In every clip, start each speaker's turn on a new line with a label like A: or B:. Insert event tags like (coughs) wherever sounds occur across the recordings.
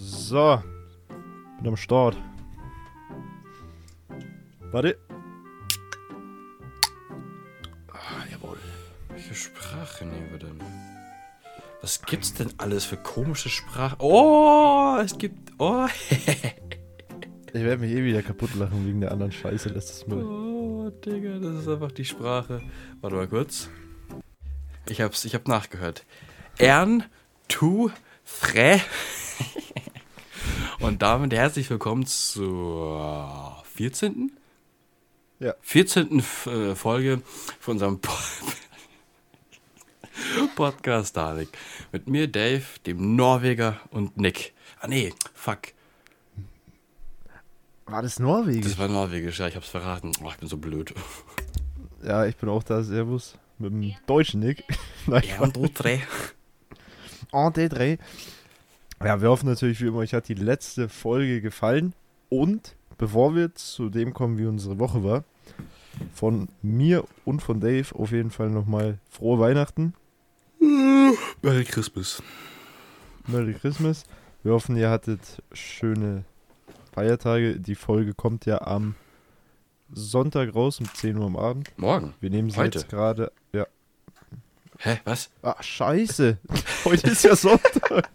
A: So. Bin am Start. Warte.
B: Ah, jawohl. Welche Sprache nehmen wir denn? Was gibt's denn alles für komische Sprachen? Oh, es gibt. Oh. (laughs)
A: Ich werde mich eh wieder kaputt lachen wegen der anderen Scheiße letztes Mal.
B: oh, Digga, das ist einfach die Sprache. Warte mal kurz. Ich hab's, ich hab nachgehört. Ern, tu, fre. Und damit herzlich willkommen zur 14.
A: Ja.
B: 14. F- äh, Folge von unserem po Podcast Danik. Mit mir, Dave, dem Norweger und Nick. Ah, nee, fuck.
A: War das Norwegisch?
B: Das war Norwegisch, ja, ich hab's verraten. Oh, ich bin so blöd.
A: ja, ich bin auch da. Servus. Mit dem deutschen Nick. (laughs) Nein,
B: Ja, und du drei.
A: En D3. Ja, wir hoffen natürlich wie immer, euch hat die letzte Folge gefallen. Und bevor wir zu dem kommen, wie unsere Woche war, von mir und von Dave auf jeden Fall nochmal frohe Weihnachten.
B: Merry Christmas.
A: Merry Christmas. Wir hoffen, ihr hattet schöne Feiertage. Die Folge kommt ja am Sonntag raus um 10 Uhr am Abend.
B: Morgen.
A: Wir nehmen sie
B: Heute?
A: jetzt gerade. Ja.
B: Hä, was?
A: Ah, scheiße. (laughs) Heute ist ja Sonntag.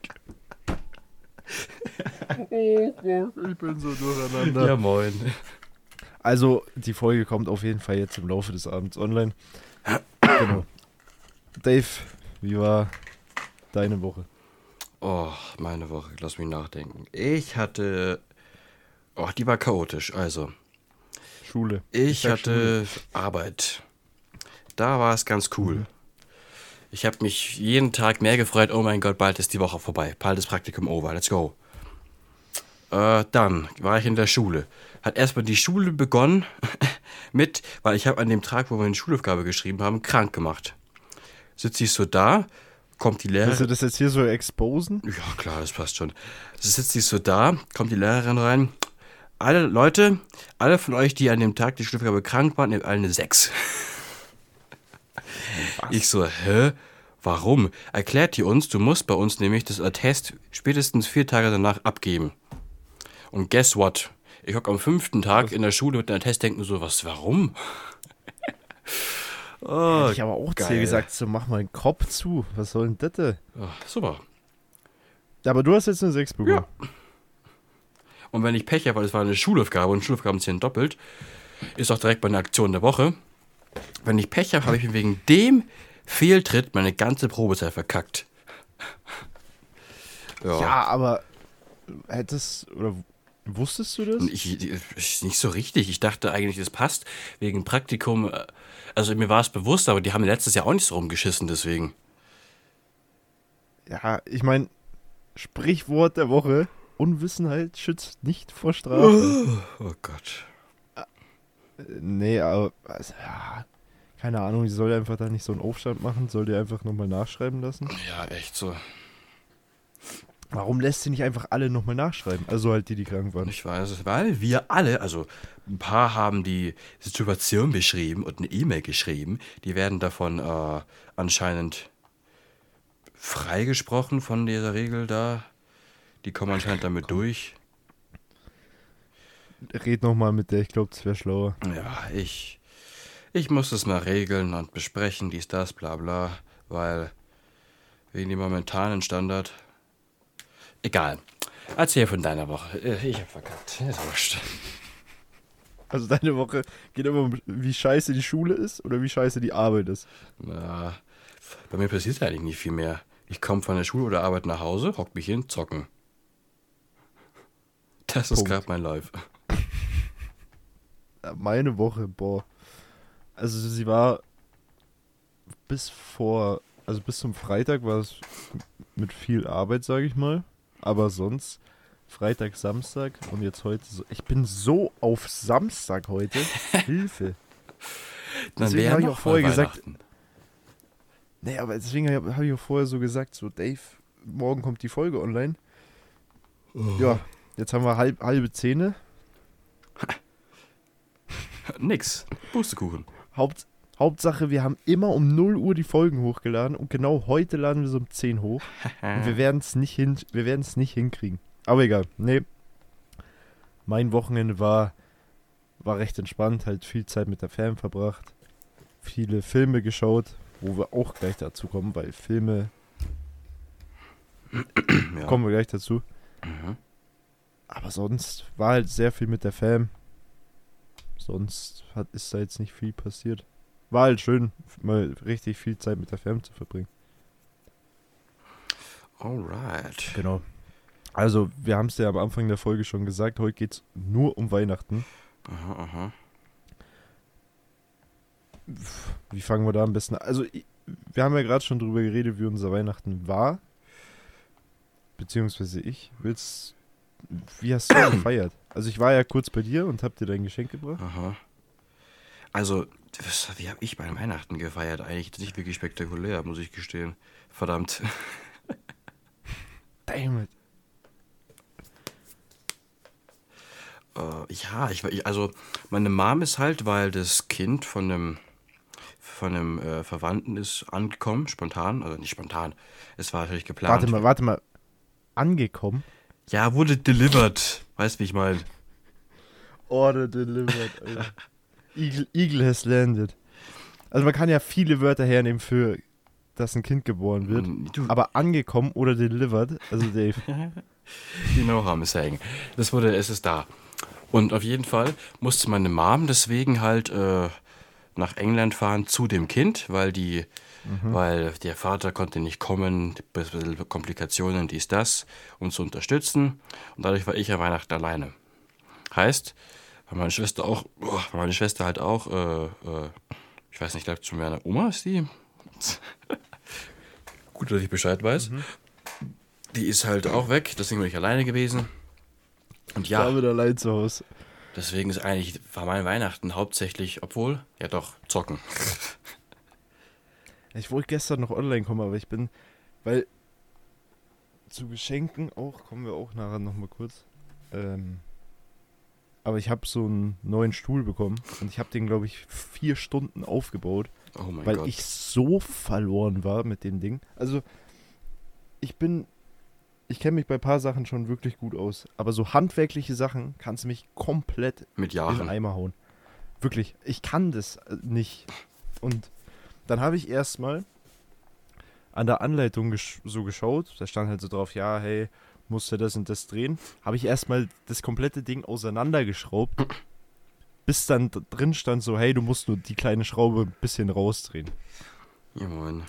A: (laughs) ich bin so durcheinander.
B: Ja, moin.
A: Also, die Folge kommt auf jeden Fall jetzt im Laufe des Abends online. genau. Dave, wie war deine Woche?
B: Oh, meine Woche, lass mich nachdenken. Ich hatte. Oh, die war chaotisch. Also,
A: Schule.
B: ich
A: sag
B: hatte Arbeit. Da war es ganz cool. Ich habe mich jeden Tag mehr gefreut. Oh mein Gott, bald ist die Woche vorbei. Bald ist Praktikum over. Let's go. Äh, dann war ich in der Schule. Hat erstmal die Schule begonnen (laughs) mit, weil ich habe an dem Tag, wo wir eine Schulaufgabe geschrieben haben, krank gemacht. Sitze ich so da, kommt die Lehrerin.
A: Willst du das jetzt hier so exposen?
B: Ja, klar, das passt schon. Sitzt sie so da, kommt die Lehrerin rein. Alle Leute, alle von euch, die an dem Tag die Schulaufgabe krank waren, nehmen alle eine 6. Ich so, hä? Warum? Erklärt die uns, du musst bei uns nämlich das Attest spätestens vier Tage danach abgeben. Und guess what? Ich hock am fünften Tag in der Schule mit dem Attest, denke mir so, was, warum? (laughs) oh,
A: Hätte ich aber auch zu dir
B: geil.
A: gesagt, so mach mal den Kopf zu. Was soll denn das? denn?
B: oh, super.
A: Ja, aber du hast jetzt eine 6 bekommen.
B: Und wenn ich Pech habe, weil es war eine Schulaufgabe und Schulaufgaben zählen doppelt, ist auch direkt bei einer Aktion der Woche. Wenn ich Pech habe, habe ich mir wegen dem Fehltritt meine ganze Probezeit verkackt. Ja.
A: Ja, aber hättest oder wusstest du das?
B: Ich, ich, nicht so richtig. Ich dachte eigentlich, es passt wegen Praktikum. Also mir war es bewusst, aber die haben letztes Jahr auch nicht so rumgeschissen, deswegen.
A: Ja, ich meine, Sprichwort der Woche: Unwissenheit schützt nicht vor Strafe.
B: Oh Gott.
A: Nee, aber also, ja, keine Ahnung, die soll einfach da nicht so einen Aufstand machen, soll die einfach nochmal nachschreiben lassen.
B: Ja, echt so.
A: Warum lässt sie nicht einfach alle nochmal nachschreiben? Also halt die, die krank waren.
B: Ich weiß es, weil wir alle, also ein paar haben die Situation beschrieben und eine E-Mail geschrieben. Die werden davon äh, anscheinend freigesprochen von dieser Regel da. Die kommen anscheinend damit durch.
A: Red nochmal mit der, ich glaube, das wäre schlauer.
B: Ja, ich, ich muss das mal regeln und besprechen, dies, das, bla bla, weil wegen dem momentanen Standard. Egal. Erzähl von deiner Woche. Äh, Ich hab verkackt. Ist wurscht.
A: Also deine Woche geht immer um, wie scheiße die Schule ist oder wie scheiße die Arbeit ist.
B: Ja, bei mir passiert eigentlich nicht viel mehr. Ich komme von der Schule oder Arbeit nach Hause, hock mich hin, zocken. Das ist
A: Punkt.
B: gerade mein Life.
A: Meine Woche, boah. Also sie war bis vor, also bis zum Freitag war es mit viel Arbeit, sage ich mal. Aber sonst Freitag, Samstag und jetzt heute so. Ich bin so auf Samstag heute. (laughs) Hilfe. Deswegen
B: wäre
A: hab ich auch vorher gesagt-. Nee, aber deswegen habe hab ich auch vorher so gesagt, so Dave, morgen kommt die Folge online. Ja, jetzt haben wir halb, halbe Zähne.
B: Nix. Pustekuchen.
A: Haupt, Hauptsache, wir haben immer um 0 Uhr die Folgen hochgeladen und genau heute laden wir so um 10 hoch. Und wir (laughs) werden es nicht, hin, wir werden's nicht hinkriegen. Aber egal. Nee. Mein Wochenende war, war recht entspannt, halt viel Zeit mit der Fam verbracht. Viele Filme geschaut, wo wir auch gleich dazu kommen, weil Filme
B: Ja.
A: kommen wir gleich dazu.
B: Mhm.
A: Aber sonst war halt sehr viel mit der Fam. Sonst hat, ist da jetzt nicht viel passiert. War halt schön, mal richtig viel Zeit mit der Fam zu verbringen.
B: Alright.
A: Genau. Also, wir haben es ja am Anfang der Folge schon gesagt, heute geht es nur um Weihnachten.
B: Aha, aha.
A: Wie fangen wir da am besten an? Also, wir haben ja gerade schon drüber geredet, wie unser Weihnachten war. Beziehungsweise ich. Willst. Wie hast du gefeiert? Also, ich war ja kurz bei dir und hab dir dein Geschenk gebracht.
B: Aha. Also, was, wie habe ich bei Weihnachten gefeiert? Eigentlich nicht wirklich spektakulär, muss ich gestehen. Verdammt. (laughs)
A: Damn it.
B: Äh, ja, ich, war- ich, also meine Mom ist halt, weil das Kind von einem von einem äh, Verwandten ist angekommen, spontan, also nicht spontan. Es war natürlich geplant.
A: Warte mal, warte mal. Angekommen?
B: Ja, wurde delivered. Weißt wie ich meine?
A: Order delivered, Alter. Eagle, Eagle has landed. Also man kann ja viele Wörter hernehmen für, dass ein Kind geboren wird.
B: Du,
A: Aber angekommen oder delivered, also Dave. (laughs)
B: You know how I'm saying. Das wurde, es ist da. Und auf jeden Fall musste meine Mom deswegen halt äh, nach England fahren zu dem Kind, weil die, weil der Vater konnte nicht kommen, Komplikationen, dies, das, um zu unterstützen. Und dadurch war ich ja Weihnachten alleine. Heißt, meine Schwester auch, meine Schwester halt auch, äh, äh, ich weiß nicht, ich glaube zu meiner Oma ist die. (laughs) Gut, dass ich Bescheid weiß. Die ist halt auch weg, deswegen bin ich alleine gewesen. Und ja,
A: David allein zu Hause.
B: deswegen ist eigentlich, war mein Weihnachten hauptsächlich, obwohl, ja doch, zocken. (laughs)
A: Ich wollte gestern noch online kommen, aber ich bin, weil zu Geschenken auch, kommen wir auch nachher nochmal kurz. Ähm, aber ich habe so einen neuen Stuhl bekommen und ich habe den, glaube ich, vier Stunden aufgebaut.
B: Oh mein
A: weil
B: Gott.
A: ich so verloren war mit dem Ding. Also, ich bin, ich kenne mich bei ein paar Sachen schon wirklich gut aus, aber so handwerkliche Sachen kannst du mich komplett
B: Mit
A: in den
B: Jahren.
A: Eimer hauen. Wirklich, ich kann das äh, nicht. Und dann habe ich erstmal an der Anleitung gesch so geschaut, da stand halt so drauf, ja, hey, musst du das und das drehen. Habe ich erstmal das komplette Ding auseinandergeschraubt, bis dann drin stand so, hey, du musst nur die kleine Schraube ein bisschen rausdrehen.
B: Ja, moin.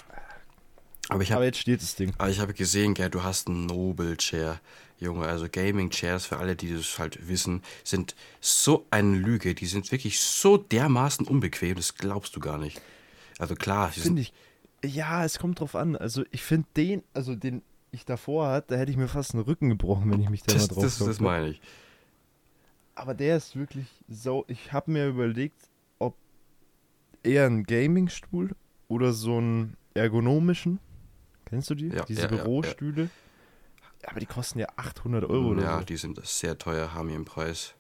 B: Aber ich
A: Aber
B: habe
A: jetzt steht das Ding.
B: aber ich habe gesehen, gell, du hast einen Noble Chair. Junge, also Gaming Chairs, für alle, die das halt wissen, sind so eine Lüge. Die sind wirklich so dermaßen unbequem, das glaubst du gar nicht. Also klar,
A: Finde ich. Ja, es kommt drauf an. Also ich finde den, also den ich davor hatte, da hätte ich mir fast den Rücken gebrochen, wenn ich mich da
B: das,
A: mal drauf
B: das, das meine ich.
A: Aber der ist wirklich so. Ich habe mir überlegt, ob eher ein Gaming-Stuhl oder so einen ergonomischen. Kennst du die?
B: Ja,
A: Diese
B: ja, ja, ja.
A: Bürostühle. Aber die kosten ja 800 Euro oder
B: ja,
A: so.
B: die sind sehr teuer, haben ihren Preis.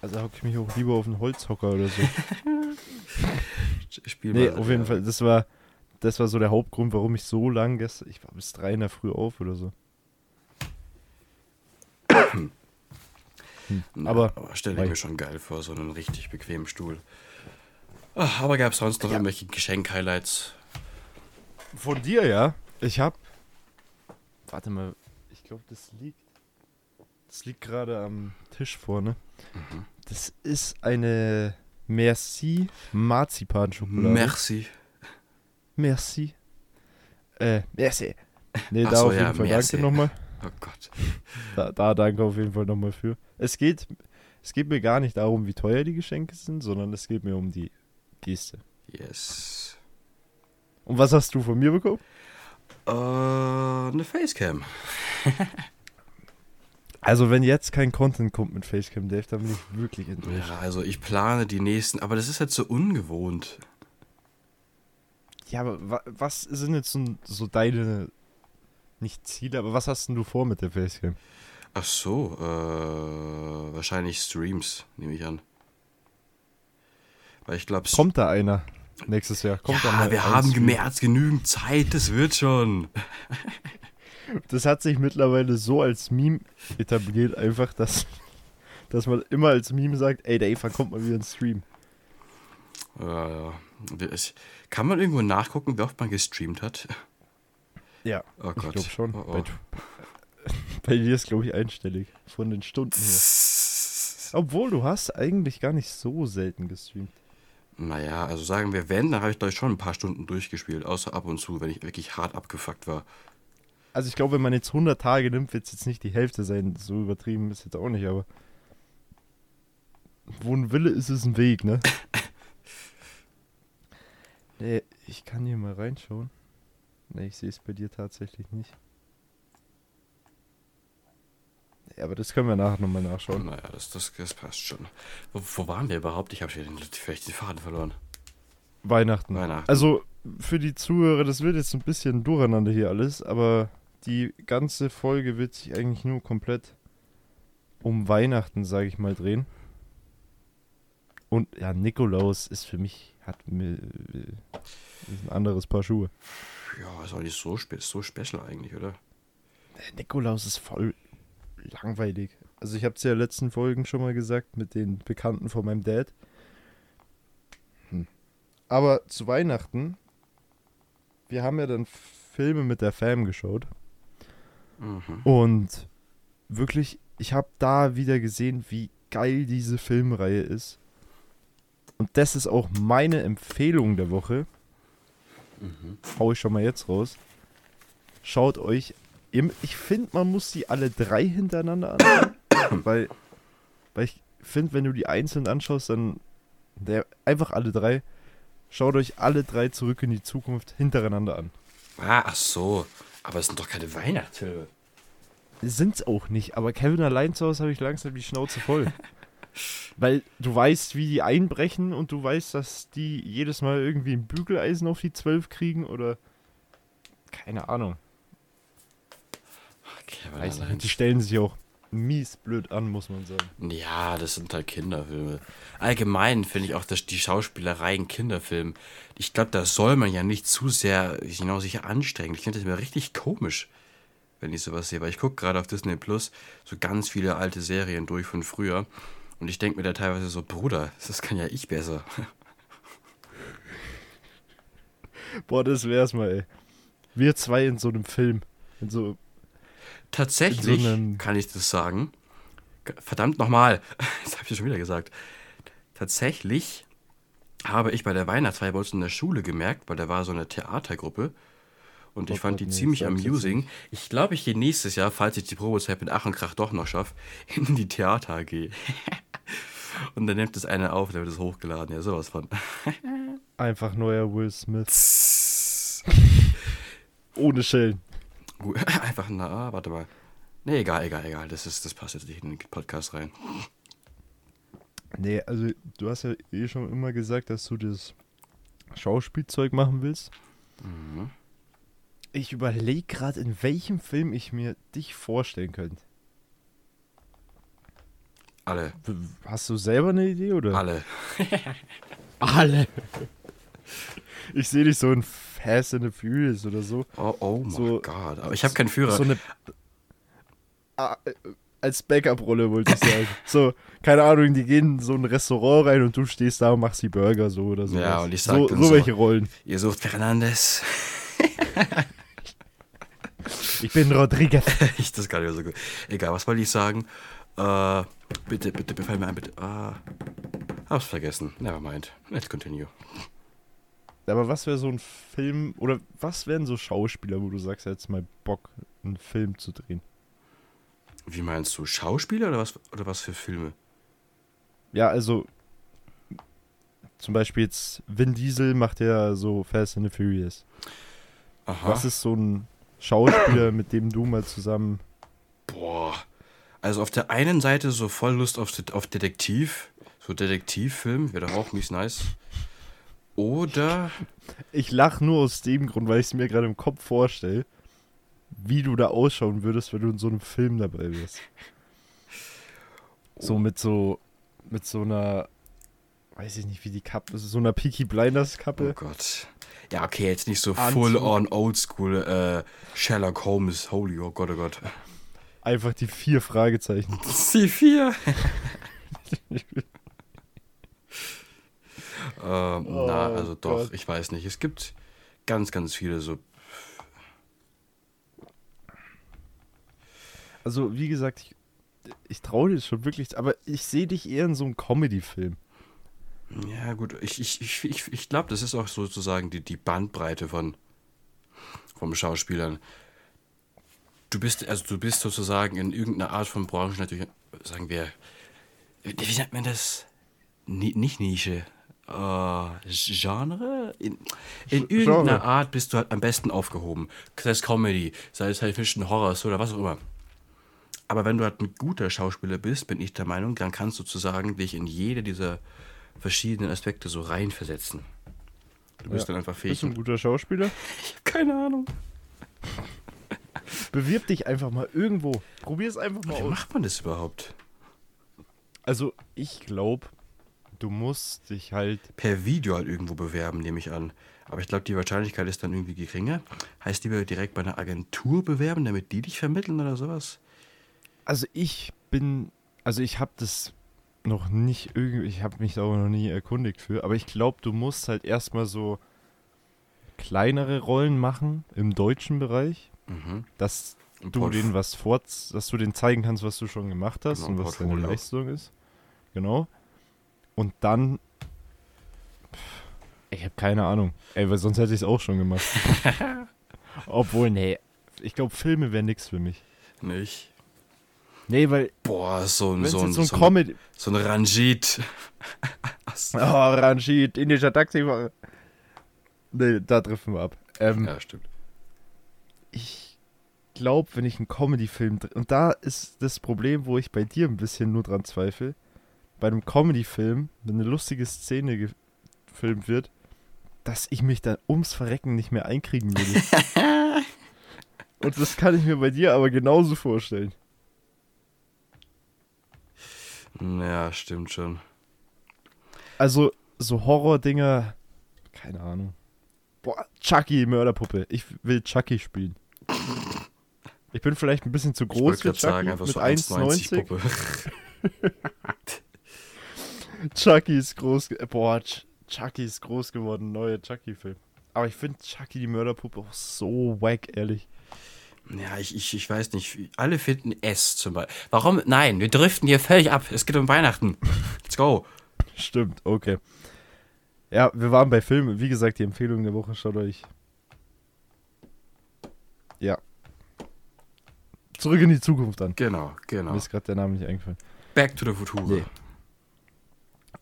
A: Also hocke ich mich auch lieber auf einen Holzhocker oder so. (laughs)
B: Spiel
A: nee,
B: mal,
A: auf jeden Fall. Das war, das war so der Hauptgrund, warum ich so lang gestern. Ich war bis drei in der Früh auf oder so.
B: Na,
A: aber-
B: aber stelle ich mir schon geil vor, so einen richtig bequemen Stuhl. Ach, aber gab es sonst noch
A: Ja.
B: irgendwelche Geschenk-Highlights?
A: Von dir, ja? Ich hab. Warte mal, ich glaube, das liegt. Das liegt gerade am Tisch vorne.
B: Mhm.
A: Das ist eine Merci Marzipan-Schokolade.
B: Merci.
A: Merci. Äh, Merci. Nee,
B: Ach
A: da
B: so,
A: auf jeden
B: ja,
A: Fall
B: merci.
A: danke nochmal.
B: Oh Gott.
A: Da, da danke auf jeden Fall nochmal für. Es geht, es geht mir gar nicht darum, wie teuer die Geschenke sind, sondern es geht mir um die Geste.
B: Yes.
A: Und was hast du von mir bekommen?
B: Äh, eine Facecam. (laughs)
A: Also, wenn jetzt kein Content kommt mit Facecam Dave, dann bin ich wirklich enttäuscht.
B: Ja, also ich plane die nächsten, aber das ist halt so ungewohnt.
A: Ja, aber wa was sind jetzt so, so deine, nicht Ziele, aber was hast denn du vor mit der Facecam?
B: Ach so, äh, wahrscheinlich Streams, nehme ich an. Weil ich glaube,
A: Kommt da einer nächstes Jahr? Kommt da
B: ja,
A: mal
B: wir haben als genügend Zeit, das wird schon. (laughs)
A: Das hat sich mittlerweile so als Meme etabliert, einfach, dass, dass man immer als Meme sagt, ey, Dave, wann kommt mal wieder ein Stream?
B: Ja, ja. Kann man irgendwo nachgucken, wie oft man gestreamt hat?
A: Ja,
B: Oh
A: ich
B: Gott.
A: glaube schon.
B: Oh, oh.
A: Bei, (laughs) bei dir ist, glaube ich, einstellig von den Stunden her. Obwohl, du hast eigentlich gar nicht so selten gestreamt.
B: Naja, also sagen wir, wenn, dann habe ich glaube ich schon ein paar Stunden durchgespielt, außer ab und zu, wenn ich wirklich hart abgefuckt war.
A: Also ich glaube, wenn man jetzt 100 Tage nimmt, wird es jetzt nicht die Hälfte sein. So übertrieben ist jetzt auch nicht, aber wo ein Wille ist, ist ein Weg, ne? (laughs) nee, ich kann hier mal reinschauen. Nee, ich sehe es bei dir tatsächlich nicht. Nee, aber das können wir nachher nochmal nachschauen.
B: Naja, das, das, das passt schon. Wo, wo waren wir überhaupt? Ich habe vielleicht den Faden verloren.
A: Weihnachten.
B: Weihnachten.
A: Also für die Zuhörer, das wird jetzt ein bisschen durcheinander hier alles, aber die ganze Folge wird sich eigentlich nur komplett um Weihnachten, sage ich mal, drehen. Und ja, Nikolaus ist für mich, hat mir ist ein anderes Paar Schuhe.
B: Ja, ist auch nicht so, spe so special eigentlich, oder?
A: Der Nikolaus ist voll langweilig. Also ich habe es ja in den letzten Folgen schon mal gesagt mit den Bekannten von meinem Dad. Hm. Aber zu Weihnachten, wir haben ja dann Filme mit der Fam geschaut.
B: Mhm.
A: Und wirklich, ich habe da wieder gesehen, wie geil diese Filmreihe ist. Und das ist auch meine Empfehlung der Woche.
B: Mhm.
A: Hau ich schon mal jetzt raus. Schaut euch. im- Ich finde, man muss die alle drei hintereinander anschauen. (coughs) weil, weil ich finde, wenn du die einzeln anschaust, dann der, einfach alle drei. Schaut euch alle drei zurück in die Zukunft hintereinander an.
B: Ah, ach so. Aber es sind doch keine Weihnachtsfilme.
A: Sind's auch nicht, aber Kevin allein zu Hause habe ich langsam die Schnauze voll. (laughs) Weil du weißt, wie die einbrechen und du weißt, dass die jedes Mal irgendwie ein Bügeleisen auf die 12 kriegen oder. Keine Ahnung.
B: Okay,
A: Weiß nicht. Die stellen sich auch mies blöd an, muss man sagen.
B: Ja, das sind halt Kinderfilme. Allgemein finde ich auch, dass die Schauspielerei in Kinderfilmen, ich glaube, da soll man ja nicht zu sehr genau, sich anstrengen. Ich finde das immer richtig komisch, wenn ich sowas sehe. Weil ich gucke gerade auf Disney Plus so ganz viele alte Serien durch von früher. Und ich denke mir da teilweise so, Bruder, das kann ja ich besser.
A: Boah, das wär's mal, ey. Wir zwei in so einem Film. In so.
B: Tatsächlich
A: so
B: kann ich das sagen. Verdammt nochmal. (laughs) Das habe ich ja schon wieder gesagt. Tatsächlich habe ich bei der Weihnachtsfeier bei uns in der Schule gemerkt, weil da war so eine Theatergruppe. Und ich
A: Oh
B: fand die
A: nee,
B: ziemlich amusing. Ich glaube, ich gehe nächstes Jahr, falls ich die Probezeit mit Ach und Krach doch noch schaffe, (laughs) in die Theater AG. (laughs) und dann nimmt es einer auf, der wird es hochgeladen. Ja, sowas von.
A: Einfach neuer Will Smith. Ohne Schellen. (laughs)
B: Einfach, na, warte mal. Nee, egal, egal, egal. Das, ist, das passt jetzt nicht in den Podcast rein.
A: Nee, also du hast ja eh schon immer gesagt, dass du das Schauspielzeug machen willst.
B: Mhm.
A: Ich überlege gerade, in welchem Film ich mir dich vorstellen könnte.
B: Alle.
A: Hast du selber eine Idee oder?
B: Alle. (laughs)
A: Alle. Ich sehe dich so in Fast and the Furious oder so.
B: Oh, oh mein
A: So-
B: Gott. Aber ich habe keinen Führer.
A: So eine. Äh, als Backup-Rolle wollte ich sagen. (laughs) so, keine Ahnung, die gehen in so ein Restaurant rein und du stehst da und machst die Burger so oder so.
B: Ja, und ich sag
A: so,
B: dann
A: so
B: so-
A: welche Rollen.
B: Ihr sucht Fernandes. (laughs)
A: Ich bin Rodriguez. (laughs)
B: ich das gar nicht so gut. Egal, was wollte ich sagen? Äh, bitte, bitte, befall mir ein, bitte. Ah, hab's vergessen. Never mind. Let's continue.
A: Aber was wäre so ein Film, oder was wären so Schauspieler, wo du sagst, jetzt mal Bock, einen Film zu drehen?
B: Wie meinst du? Schauspieler oder was, oder was für Filme?
A: Ja, also zum Beispiel jetzt Vin Diesel macht ja so Fast and the Furious.
B: Aha.
A: Was ist so ein Schauspieler, (coughs) mit dem du mal zusammen...
B: Boah. Also auf der einen Seite so voll Lust auf, auf Detektiv. So Detektivfilm wäre doch auch mies nice. Oder.
A: Ich lache nur aus dem Grund, weil ich es mir gerade im Kopf vorstelle, wie du da ausschauen würdest, wenn du in so einem Film dabei wärst. So mit so, mit so einer, weiß ich nicht, wie die Kappe, so einer Peaky Blinders
B: Oh
A: Kappe.
B: Gott. Ja, okay, jetzt nicht so
A: Anzug.
B: full on oldschool äh, Sherlock Holmes. Holy, oh Gott, oh Gott.
A: Einfach die vier Fragezeichen. (laughs)
B: C4. ähm, (laughs) na,
A: Oh
B: also doch,
A: Gott.
B: ich weiß nicht. Es gibt ganz, ganz viele so.
A: Also, wie gesagt, ich, ich traue dir schon wirklich, aber ich sehe dich eher in so einem Comedy-Film.
B: Ja, gut, ich, ich, ich, ich, ich glaube, das ist auch sozusagen die, die Bandbreite von vom Schauspielern. Du bist, also du bist sozusagen in irgendeiner Art von Branche natürlich, sagen wir, wie nennt man das? Ni, nicht Nische. Äh, Genre? In, in
A: Sch-
B: irgendeiner
A: Genre.
B: Art bist du halt am besten aufgehoben. Sei es Comedy, sei es halt Fiction Horror oder was auch immer. Aber wenn du halt ein guter Schauspieler bist, bin ich der Meinung, dann kannst du sozusagen dich in jede dieser verschiedenen Aspekte so reinversetzen. Du bist
A: Ja.
B: dann einfach fähig.
A: Bist du ein guter Schauspieler? (laughs)
B: Keine Ahnung.
A: Bewirb dich einfach mal irgendwo. Probier es einfach mal
B: Wie
A: aus.
B: macht man das überhaupt?
A: Also, ich glaube, du musst dich halt.
B: Per Video halt irgendwo bewerben, nehme ich an. Aber ich glaube, die Wahrscheinlichkeit ist dann irgendwie geringer. Heißt, lieber direkt bei einer Agentur bewerben, damit die dich vermitteln oder sowas?
A: Also, ich bin. Also, ich habe das noch nicht irgendwie. Ich habe mich da auch noch nie erkundigt für. Aber ich glaube, du musst halt erstmal so kleinere Rollen machen im deutschen Bereich,
B: Mhm.
A: dass
B: Ein
A: du denen was vor, dass du denen zeigen kannst, was du schon gemacht hast
B: Genau,
A: und was deine. Leistung ist. Genau. Und dann. Ich habe keine Ahnung. Ey, weil sonst hätte ich es auch schon gemacht. (laughs) Obwohl, nee. Ich glaube, Filme wären nichts für mich.
B: Nicht?
A: Nee, weil.
B: Boah, so ein, so ein,
A: so ein
B: so ein,
A: Comedy.
B: so ein Ranjit. (laughs)
A: Oh, Ranjit, indischer Taxifahrer. Nee, da treffen wir ab. Ähm,
B: Ja, stimmt.
A: ich glaube, wenn ich einen Comedy-Film. Und da ist das Problem, wo ich bei dir ein bisschen nur dran zweifle. Bei einem Comedy-Film, wenn eine lustige Szene gefilmt wird, dass ich mich da ums Verrecken nicht mehr einkriegen würde. (laughs) Und das kann ich mir bei dir aber genauso vorstellen.
B: Ja, stimmt schon.
A: Also, so Horror-Dinger, keine Ahnung. Boah, Chucky, Mörderpuppe. Ich will Chucky spielen. Ich bin vielleicht ein bisschen zu
B: Ich
A: groß
B: wollte
A: für
B: gerade
A: Chucky
B: sagen, einfach
A: mit
B: so 1,90
A: 1,90.
B: Puppe. (laughs)
A: Chucky ist groß. Boah, Ch Chucky ist groß geworden. Neuer Chucky-Film. Aber ich finde Chucky die Mörderpuppe auch so wack, ehrlich.
B: Ja, ich, ich, ich weiß nicht. Alle finden S zum Beispiel. Warum? Nein, wir driften hier völlig ab. Es geht um Weihnachten. Let's go.
A: Stimmt, okay. Ja, wir waren bei Filmen. Wie gesagt, die Empfehlung der Woche schaut euch. Ja. Zurück in die Zukunft an.
B: Genau, genau.
A: Mir ist gerade der Name nicht eingefallen.
B: Back to the Future.
A: Nee.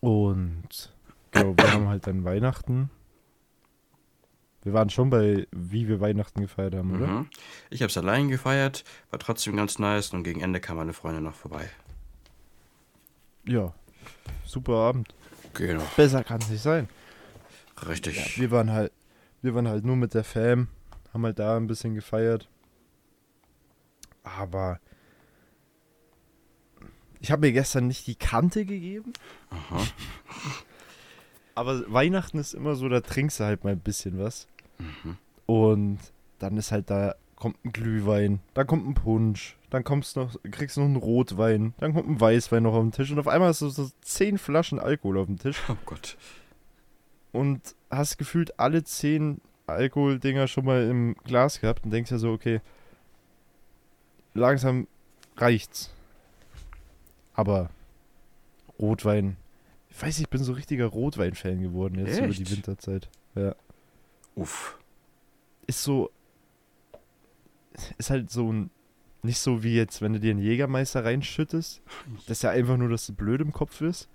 A: Und genau, wir haben halt dann Weihnachten. Wir waren schon bei, wie wir Weihnachten gefeiert haben, oder?
B: Mhm. Ich habe es allein gefeiert, war trotzdem ganz nice und gegen Ende kam meine Freundin noch vorbei.
A: Ja. Super Abend.
B: Genau,
A: Besser kann es nicht sein.
B: richtig.
A: Ja, wir waren halt, wir waren halt nur mit der Fam, haben halt da ein bisschen gefeiert. Aber ich habe mir gestern nicht die Kante gegeben.
B: Aha. (laughs)
A: Aber Weihnachten ist immer so, da trinkst du halt mal ein bisschen was.
B: Mhm.
A: Und dann ist halt da, kommt ein Glühwein, dann kommt ein Punsch, dann kommst noch, kriegst du noch einen Rotwein, dann kommt ein Weißwein noch auf den Tisch und auf einmal hast du so zehn Flaschen Alkohol auf dem Tisch
B: Oh Gott.
A: und hast gefühlt alle zehn Alkoholdinger schon mal im Glas gehabt und denkst ja so, okay, langsam reicht's. Aber Rotwein, ich weiß, ich bin so richtiger Rotwein-Fan geworden jetzt über die
B: Echt?
A: Winterzeit. Ja.
B: Uff.
A: ist so. Ist halt so ein. Nicht so wie jetzt, wenn du dir einen Jägermeister reinschüttest. Das ist ja einfach nur, dass du blöd im Kopf ist.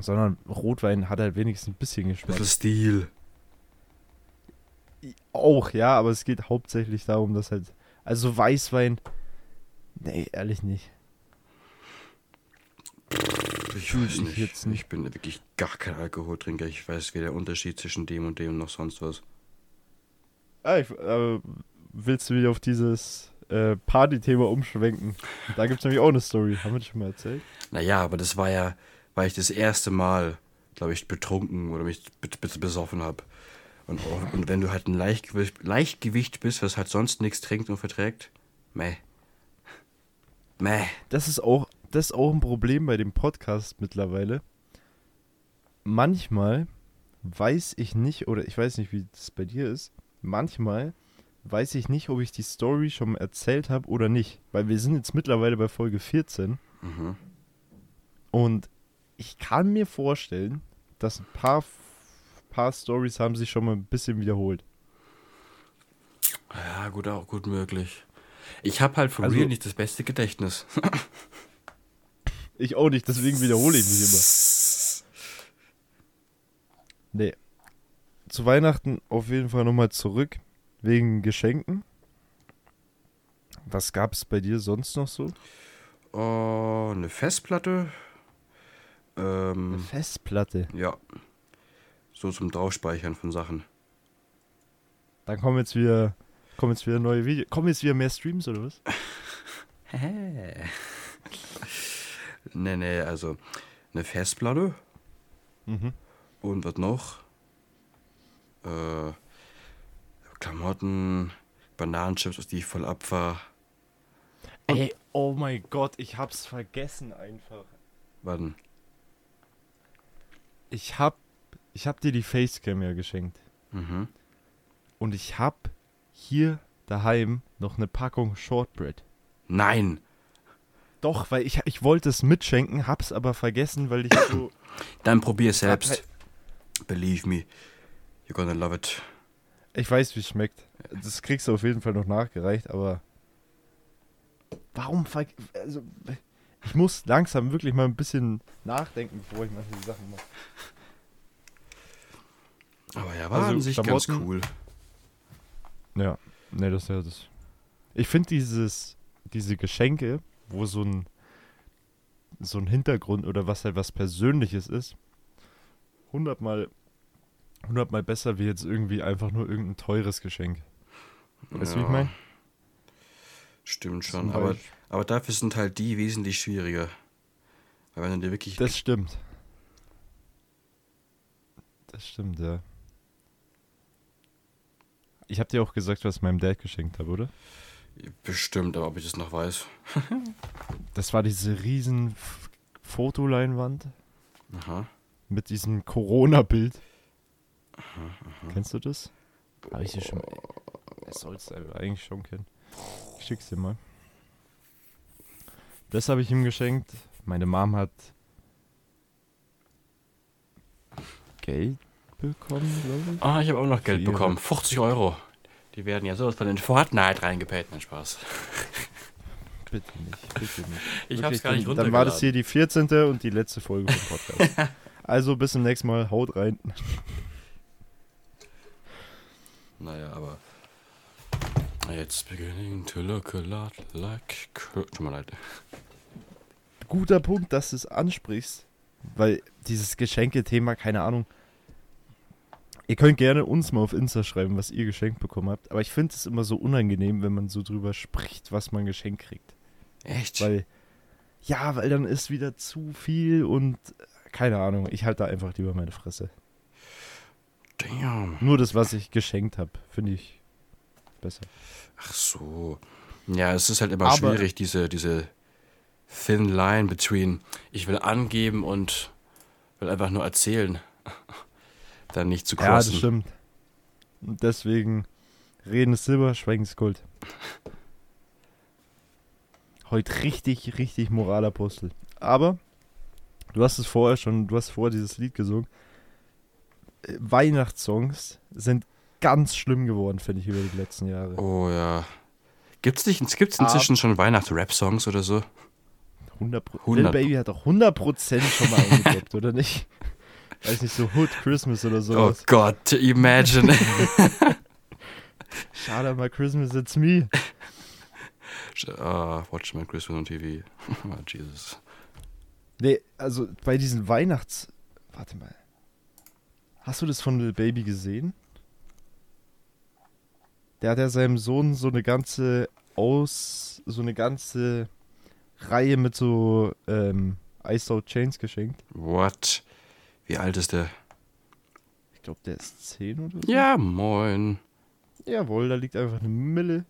A: Sondern Rotwein hat halt wenigstens ein bisschen Geschmack.
B: Bisschen Stil.
A: Auch, ja, aber es geht hauptsächlich darum, dass halt. Also Weißwein. Nee, ehrlich nicht.
B: Ich weiß
A: ich
B: nicht.
A: jetzt nicht.
B: Ich bin wirklich gar kein Alkoholtrinker. Ich weiß weder der Unterschied zwischen dem und dem noch sonst was.
A: Ah, ich, äh, willst du wieder auf dieses äh, Party-Thema umschwenken? Da gibt es nämlich auch eine Story. Haben wir das schon mal erzählt?
B: Naja, aber das war ja, weil ich das erste Mal, glaube ich, betrunken oder mich be be besoffen habe. Und, und wenn du halt ein Leichtgewicht, Leichtgewicht bist, was halt sonst nichts trinkt und verträgt, meh. Meh.
A: Das ist auch, das ist auch ein Problem bei dem Podcast mittlerweile. Manchmal weiß ich nicht, oder ich weiß nicht, wie das bei dir ist. Manchmal weiß ich nicht, ob ich die Story schon mal erzählt habe oder nicht. Weil wir sind jetzt mittlerweile bei Folge 14.
B: Mhm.
A: Und ich kann mir vorstellen, dass ein paar, paar Stories haben sich schon mal ein bisschen wiederholt.
B: Ja, gut, auch gut möglich. Ich habe halt for
A: Also-
B: real nicht das beste Gedächtnis. (laughs)
A: Ich auch nicht, deswegen wiederhole ich mich immer. Nee. Zu Weihnachten auf jeden Fall nochmal zurück, wegen Geschenken. Was gab es bei dir sonst noch so?
B: Oh, eine Festplatte.
A: Eine
B: Ähm,
A: Festplatte.
B: ja. So zum Draufspeichern von Sachen.
A: Dann kommen jetzt wieder, kommen jetzt wieder neue Videos. Kommen jetzt wieder mehr Streams oder was? (laughs)
B: nee, nee, also eine Festplatte
A: Mhm.
B: und was noch? Äh, Klamotten, Bananenchips, die ich voll abfahre.
A: Ey, oh mein Gott, ich hab's vergessen einfach.
B: Warten.
A: Ich hab, ich hab dir die Facecam ja geschenkt.
B: Mhm.
A: Und ich hab hier daheim noch eine Packung Shortbread.
B: Nein!
A: Doch, weil ich, ich wollte es mitschenken, hab's aber vergessen, weil ich so. (coughs)
B: Dann probier selbst. Believe me. You're gonna love it.
A: Ich weiß, wie es schmeckt. Das kriegst du auf jeden Fall noch nachgereicht, aber. Warum ver also, Ich muss langsam wirklich mal ein bisschen nachdenken, bevor ich manche Sachen mache.
B: Aber ja, war
A: Also
B: an sich ganz
A: Klamotten-
B: cool.
A: Ja, ne, das ist ja das. Ich finde dieses, diese Geschenke, wo so ein, so ein Hintergrund oder was halt was Persönliches ist, hundertmal, hundertmal besser wie jetzt irgendwie einfach nur irgendein teures Geschenk. Weißt du, wie ich
B: Ja,
A: meine?
B: Stimmt schon. Aber,
A: Beispiel-
B: aber dafür sind halt die wesentlich schwieriger. Weil wenn du dir wirklich.
A: Das stimmt. Das stimmt, ja. Ich habe dir auch gesagt, was meinem Dad geschenkt habe, oder?
B: Bestimmt, aber ob ich das noch weiß. (laughs)
A: Das war diese riesen Fotoleinwand
B: Aha.
A: mit diesem Corona-Bild. Kennst du das? Habe ich dir schon mal. Das sollst du eigentlich schon kennen. Ich schick's dir mal. Das habe ich ihm geschenkt. Meine Mom hat Geld bekommen, glaube ich.
B: Ah, ich habe auch noch Geld bekommen. 50 Euro. Die werden ja sowas von den Fortnite reingepäht. Nein, Spaß. (laughs)
A: Bitte nicht, bitte nicht.
B: Ich
A: Wirklich,
B: hab's gar nicht
A: dann, dann war das hier
B: runtergeladen.
A: die 14. und die letzte Folge vom Podcast. (laughs) also bis zum nächsten Mal. Haut rein.
B: Naja, aber. It's beginning to look a lot like. Tut mir leid.
A: Guter Punkt, dass du es ansprichst. Weil dieses Geschenke-Thema, keine Ahnung. Ihr könnt gerne uns mal auf Insta schreiben, was ihr geschenkt bekommen habt. Aber ich finde es immer so unangenehm, wenn man so drüber spricht, was man geschenkt kriegt.
B: Echt?
A: Weil, ja, weil dann ist wieder zu viel und äh, keine Ahnung. Ich halte da einfach lieber meine Fresse.
B: Damn.
A: Nur das, was ich geschenkt habe, finde ich besser.
B: Ach so. Ja, es ist halt immer
A: Aber-
B: schwierig, diese, diese thin line between ich will angeben und will einfach nur erzählen. (laughs) Dann nicht zu
A: Ja, das
B: crossen.
A: stimmt. Und deswegen, reden ist Silber, schweigen ist Gold. Heute richtig, richtig Moralapostel. Aber, du hast es vorher schon, du hast vorher dieses Lied gesungen. Weihnachtssongs sind ganz schlimm geworden, finde ich, über die letzten Jahre.
B: oh ja. Gibt's nicht, gibt's inzwischen schon Weihnachts-Rap-Songs oder so?
A: 100 Pro
B: 100
A: Lil Baby hat doch 100% schon mal (laughs) eingedroppt, oder nicht? Weiß nicht, so Hood Christmas oder
B: Oh
A: sowas.
B: Gott, imagine. (laughs)
A: Schade mal Christmas, it's me.
B: Ah, watch my Christmas on TV. oh, (laughs) Jesus.
A: Nee, also bei diesen Weihnachts... Warte mal. Hast du das von Lil Baby gesehen? Der hat ja seinem Sohn so eine ganze Aus... so eine ganze Reihe mit so ähm, Iced Out Chains geschenkt.
B: What? Wie alt ist der?
A: glaube, der ist 10 oder so.
B: Ja, moin.
A: Jawohl, da liegt einfach eine Mille.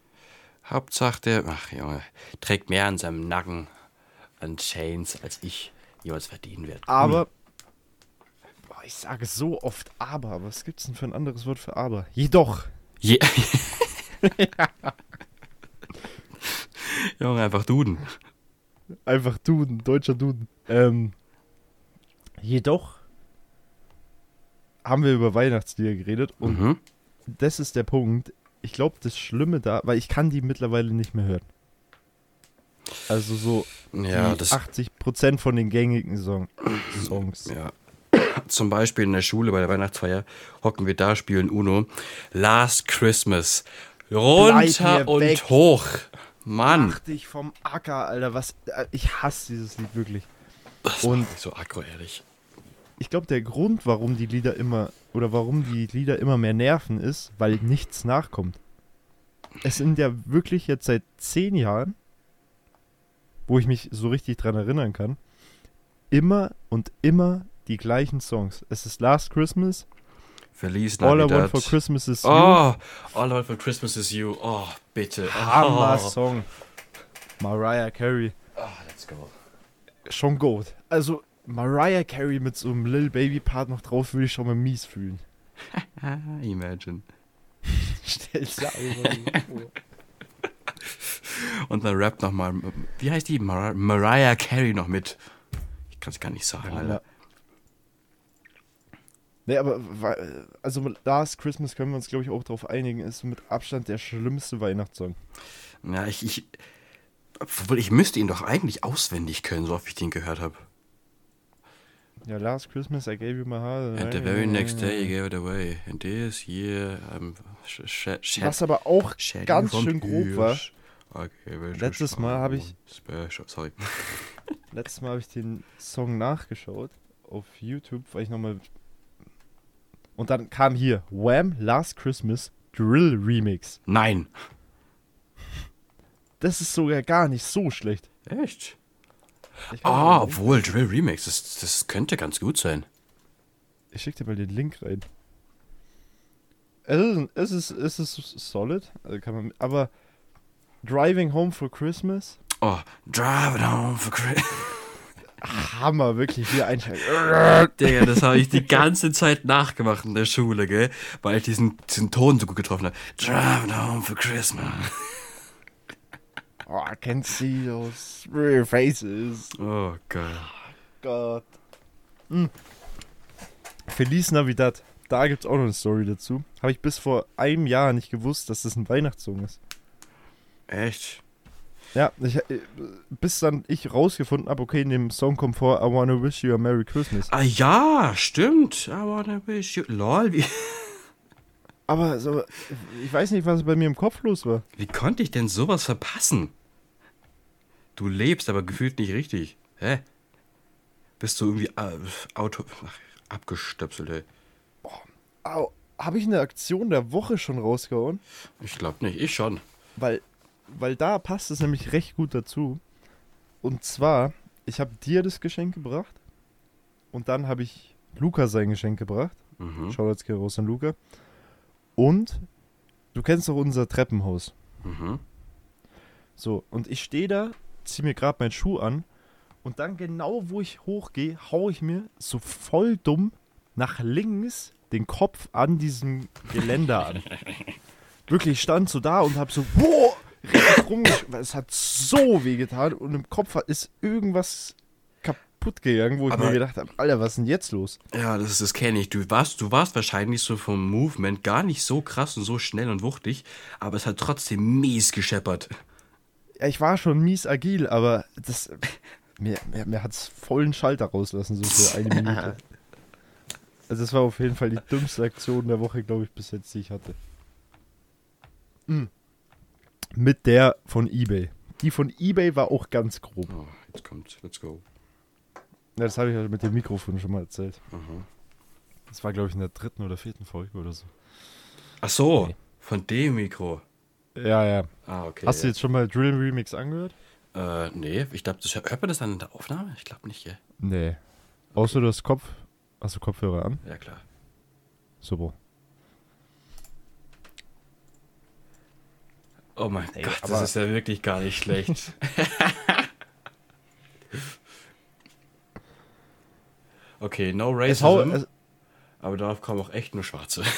A: (laughs)
B: Hauptsache der, ach Junge, trägt mehr an seinem Nacken an Chains, als ich jemals verdienen werde.
A: Aber, boah, ich sage so oft aber. Was gibt's denn für ein anderes Wort für aber? Jedoch.
B: Je (laughs) Junge, einfach duden.
A: Einfach Duden, deutscher Duden. Ähm, jedoch haben wir über Weihnachtslieder geredet und
B: Mhm.
A: das ist der Punkt. Ich glaube, das Schlimme da, weil ich kann die mittlerweile nicht mehr hören. Also so
B: Ja,
A: die
B: das,
A: 80% von den gängigen Song Songs.
B: ja. (coughs) Zum Beispiel in der Schule bei der Weihnachtsfeier hocken wir da, spielen Uno. Last Christmas. Runter und
A: weg.
B: hoch. Mann.
A: Mach dich vom Acker, Alter. Was, äh, ich hasse dieses Lied wirklich.
B: Das
A: Und-
B: so aggro, ehrlich.
A: Ich glaube, der Grund, warum die Lieder immer oder warum die Lieder immer mehr nerven, ist, weil nichts nachkommt. Es sind ja wirklich jetzt seit zehn Jahren, wo ich mich so richtig dran erinnern kann, immer und immer die gleichen Songs. Es ist Last Christmas,
B: Feliz
A: All I Want for Christmas is You,
B: Oh, All I Want for Christmas is You. Oh, bitte.
A: Hammer
B: Oh.
A: Song. Mariah Carey,
B: Oh, let's go.
A: schon gut. Also Mariah Carey mit so einem Lil Baby Part noch drauf würde ich schon mal mies fühlen. (laughs)
B: Imagine. (laughs)
A: Stell's dir einfach so vor.
B: Und dann rappt nochmal, wie heißt die? Mar Mariah Carey noch mit. Ich kann es gar nicht sagen,
A: Ja.
B: Alter.
A: Nee, aber also Last Christmas können wir uns, glaube ich, auch darauf einigen, ist mit Abstand der schlimmste Weihnachtssong.
B: Ja, ich, ich, obwohl ich müsste ihn doch eigentlich auswendig können, so oft ich den gehört habe.
A: Ja, Last Christmas, I gave you my heart.
B: And the very next day you gave it away. And this year I'm sh sh
A: Was aber auch ganz schön grob war, Letztes Mal hab ich-
B: Special, sorry. (laughs)
A: letztes Mal habe ich den Song nachgeschaut auf YouTube, weil ich nochmal. Und dann kam hier Wham! Last Christmas Drill Remix.
B: Nein.
A: Das ist sogar gar nicht so schlecht.
B: Echt? Ah, obwohl, Drill Remix, das, das könnte ganz gut sein.
A: ich schick dir mal den Link rein. Es ist, es ist, es ist solid, also kann man, aber Driving Home for Christmas
B: Oh, Driving Home for Christmas.
A: Hammer, wirklich, wie einsteigen. (laughs)
B: Digga, das habe ich die ganze Zeit nachgemacht in der Schule, gell? Weil ich diesen, diesen Ton so gut getroffen habe. Driving home for Christmas.
A: Oh, I can see those real faces.
B: Oh Gott.
A: Gott. Hm. Feliz Navidad. Da gibt's auch noch eine Story dazu. Habe ich bis vor einem Jahr nicht gewusst, dass das ein Weihnachtssong ist.
B: Echt?
A: Ja, ich, äh, bis dann ich rausgefunden habe, okay, in dem Song kommt vor I wanna wish you a Merry Christmas.
B: Ah ja, stimmt. I wanna wish you. Lol, wie, (laughs)
A: Aber so, ich weiß nicht, was bei mir im Kopf los war.
B: wie konnte ich denn sowas verpassen? Du lebst, aber gefühlt nicht richtig. Hä? Bist du irgendwie äh, Auto. Ach, abgestöpselt, ey.
A: Au, habe ich eine Aktion der Woche schon rausgehauen?
B: Ich glaube nicht, ich schon.
A: Weil, weil da passt es nämlich recht gut dazu. Und zwar, ich habe dir das Geschenk gebracht und dann habe ich Luca sein Geschenk gebracht.
B: Mhm.
A: Shoutouts raus an Luca. Und du kennst doch unser Treppenhaus.
B: Mhm.
A: So, und ich stehe da, ziehe mir gerade meinen Schuh an und dann genau, wo ich hochgehe, hau ich mir so voll dumm nach links den Kopf an diesem Geländer an. (laughs) Wirklich, ich stand so da und hab so, boah, richtig rumgesch... weil Es hat so weh getan und im Kopf ist irgendwas kaputt gegangen, wo ich
B: Aber-
A: mir gedacht habe, Alter, was ist denn jetzt los?
B: Ja, das, das kenne ich. Du warst, du warst wahrscheinlich so vom Movement gar nicht so krass und so schnell und wuchtig, aber es hat trotzdem mies gescheppert.
A: Ja, ich war schon mies agil, aber das... Mir, mir, mir hat es vollen Schalter rauslassen, so für eine (laughs) Minute. Also das war auf jeden Fall die dümmste Aktion der Woche, glaube ich, bis jetzt, die ich hatte. Mm. Mit der von Ebay. Die von Ebay war auch ganz grob.
B: Oh, jetzt kommt, let's go.
A: Ja, das habe ich ja mit dem Mikrofon schon mal erzählt.
B: Mhm.
A: Das war, glaube ich, in der dritten oder vierten Folge oder so.
B: Ach so,
A: Nee.
B: von dem Mikro.
A: Ja, ja.
B: Ah, okay.
A: Hast du
B: ja.
A: jetzt schon mal Drill Remix angehört?
B: Äh, nee, ich glaube, hört man das dann in der Aufnahme? Ich glaube nicht, ja.
A: Nee. Außer du hast Kopf. Hast du Kopfhörer an?
B: Ja, klar.
A: Super.
B: Oh mein
A: Ey,
B: Gott, das ist ja wirklich gar nicht schlecht. (laughs) (laughs) okay, no
A: hau,
B: racism,
A: es,
B: aber darauf kommen auch echt nur Schwarze. (laughs)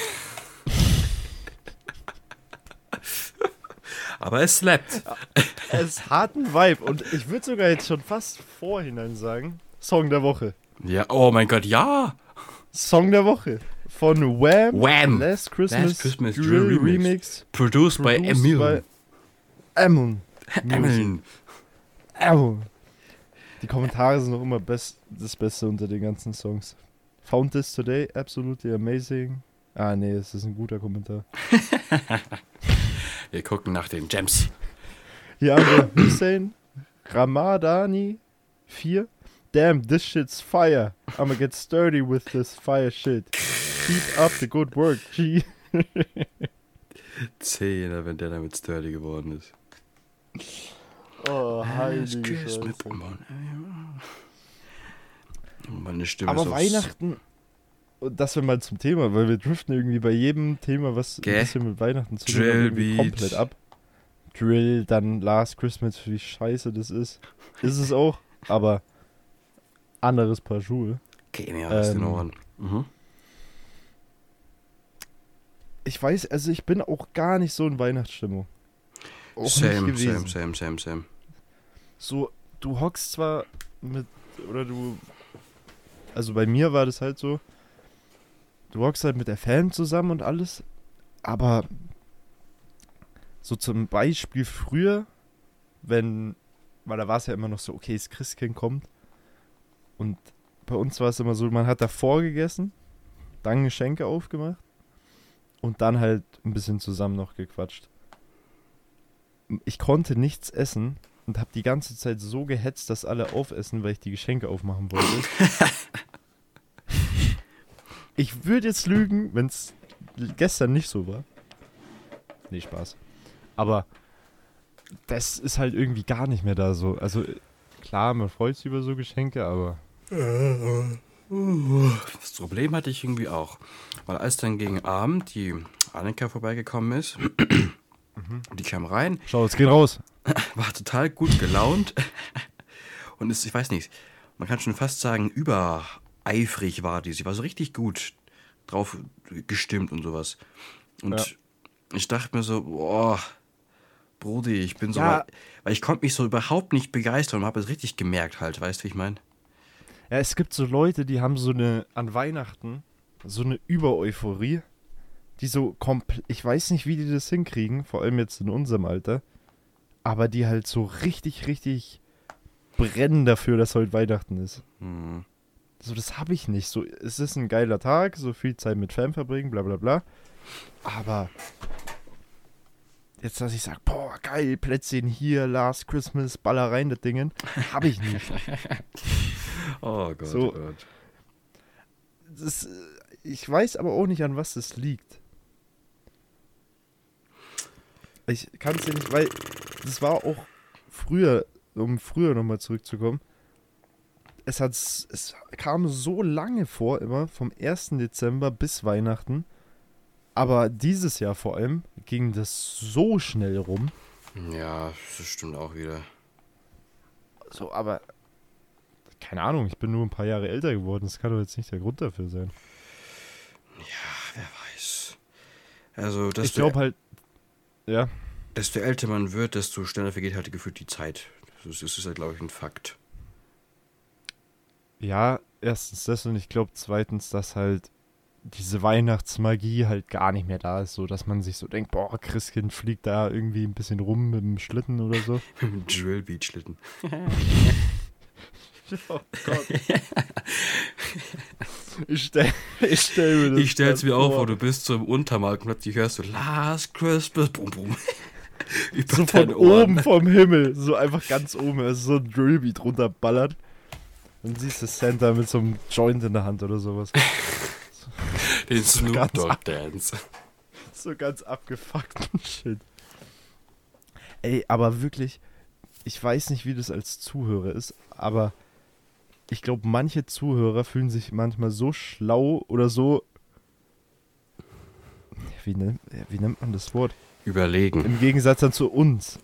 B: aber es slappt.
A: es hat einen Vibe und ich würde sogar jetzt schon fast vorhinein sagen, Song der Woche.
B: Ja, oh mein Gott, ja.
A: Song der Woche von Wham!
B: Wham!
A: Last Christmas,
B: Last Christmas
A: Drill Remix.
B: Remix. Produced, by
A: produced
B: Emil.
A: by Emil. (laughs)
B: Emil.
A: Emil. Die Kommentare sind noch immer best, das Beste unter den ganzen Songs. Found this today, absolutely amazing. Ah, nee, es ist ein guter Kommentar. (laughs)
B: Wir gucken nach den Gems.
A: Hier haben wir Hussein Ramadani 4. Damn, this shit's fire. I'ma get sturdy with this fire shit. Keep up the good work, G. (laughs)
B: Zehner, wenn der damit sturdy geworden ist.
A: Oh, heilige
B: Christmas.
A: Scheiße.
B: Oh, Meine Stimme
A: Aber
B: ist
A: Weihnachten, und das wäre mal zum Thema, weil wir driften irgendwie bei jedem Thema, was
B: Gell?
A: ein bisschen mit Weihnachten zu tun hat, komplett ab. Drill, dann Last Christmas, wie scheiße das ist. Ist es auch, aber anderes Paar Schuhe.
B: Okay, ja, ist in
A: Ähm,
B: Ordnung. Mhm.
A: Ich weiß, also ich bin auch gar nicht so in Weihnachtsstimmung. Auch nicht
B: Same,
A: gewesen.
B: same, same, same, same.
A: So, du hockst zwar mit, oder du, also bei mir war das halt so, du hockst halt mit der Fan zusammen und alles, aber so zum Beispiel früher, wenn, weil da war es ja immer noch so, okay, das Christkind kommt und bei uns war es immer so, man hat davor gegessen, dann Geschenke aufgemacht und dann halt ein bisschen zusammen noch gequatscht. Ich konnte nichts essen und habe die ganze Zeit so gehetzt, dass alle aufessen, weil ich die Geschenke aufmachen wollte. (laughs) ich würde jetzt lügen, wenn es gestern nicht so war. Nee, Spaß. Aber das ist halt irgendwie gar nicht mehr da so. Also klar, man freut sich über so Geschenke, aber
B: Das Problem hatte ich irgendwie auch. Weil als dann gegen Abend die Annika vorbeigekommen ist, die kam rein,
A: schau, es geht raus. (laughs)
B: war total gut gelaunt (laughs) und ist, ich weiß nicht, man kann schon fast sagen, übereifrig war die. Sie war so richtig gut drauf gestimmt und sowas. Und
A: Ja.
B: ich dachte mir so, boah, Brudi, ich bin so,
A: Ja.
B: weil ich konnte mich so überhaupt nicht begeistern und habe es richtig gemerkt halt, weißt du, wie ich meine?
A: Ja, es gibt so Leute, die haben so eine, an Weihnachten, so eine Übereuphorie, die so komplett, ich weiß nicht, wie die das hinkriegen, vor allem jetzt in unserem Alter, aber die halt so richtig, richtig brennen dafür, dass heute Weihnachten ist.
B: Hm.
A: So, das habe ich nicht. So, es ist ein geiler Tag, so viel Zeit mit Fan verbringen, bla bla bla. Aber jetzt, dass ich sage, boah, geil, Plätzchen hier, Last Christmas, Baller rein, das Dingen, habe ich nicht. (laughs)
B: Oh Gott,
A: So.
B: oh Gott.
A: das, äh, ich weiß aber auch nicht, an was es liegt. Ich kann es dir nicht, weil das war auch früher, um früher nochmal zurückzukommen. Es, hat, es kam so lange vor, immer vom 1. Dezember bis Weihnachten. Aber dieses Jahr vor allem ging das so schnell rum.
B: Ja, das stimmt auch wieder.
A: So, aber keine Ahnung, ich bin nur ein paar Jahre älter geworden. Das kann doch jetzt nicht der Grund dafür sein.
B: Wer weiß. Also, dass
A: ich glaube halt, ja,
B: desto älter man wird, desto schneller vergeht halt gefühlt die Zeit. Das ist, das ist halt, glaube ich, ein Fakt.
A: Ja, erstens das und ich glaube zweitens, dass halt diese Weihnachtsmagie halt gar nicht mehr da ist, so dass man sich so denkt, boah, Christkind fliegt da irgendwie ein bisschen rum mit dem Schlitten oder so. (laughs)
B: Drill Beat Schlitten. (laughs)
A: Oh Gott. (laughs) ich stell, ich stell mir das
B: Ich stell's mir auch
A: vor.
B: du bist so im Untermarkt und plötzlich hörst du Last Christmas, bum bum. (laughs)
A: So von oben vom Himmel, so einfach ganz oben, also so ein Drillbeat runterballert. Dann siehst du Santa mit so einem Joint in der Hand oder sowas. (laughs)
B: Den Snoop
A: ganz
B: Dogg Dance.
A: So ganz abgefuckten Shit. Ey, aber wirklich, ich weiß nicht, wie das als Zuhörer ist, aber ich glaube, manche Zuhörer fühlen sich manchmal so schlau oder so wie, nennt, wie nennt man das Wort?
B: Überlegen.
A: Im Gegensatz dann zu uns.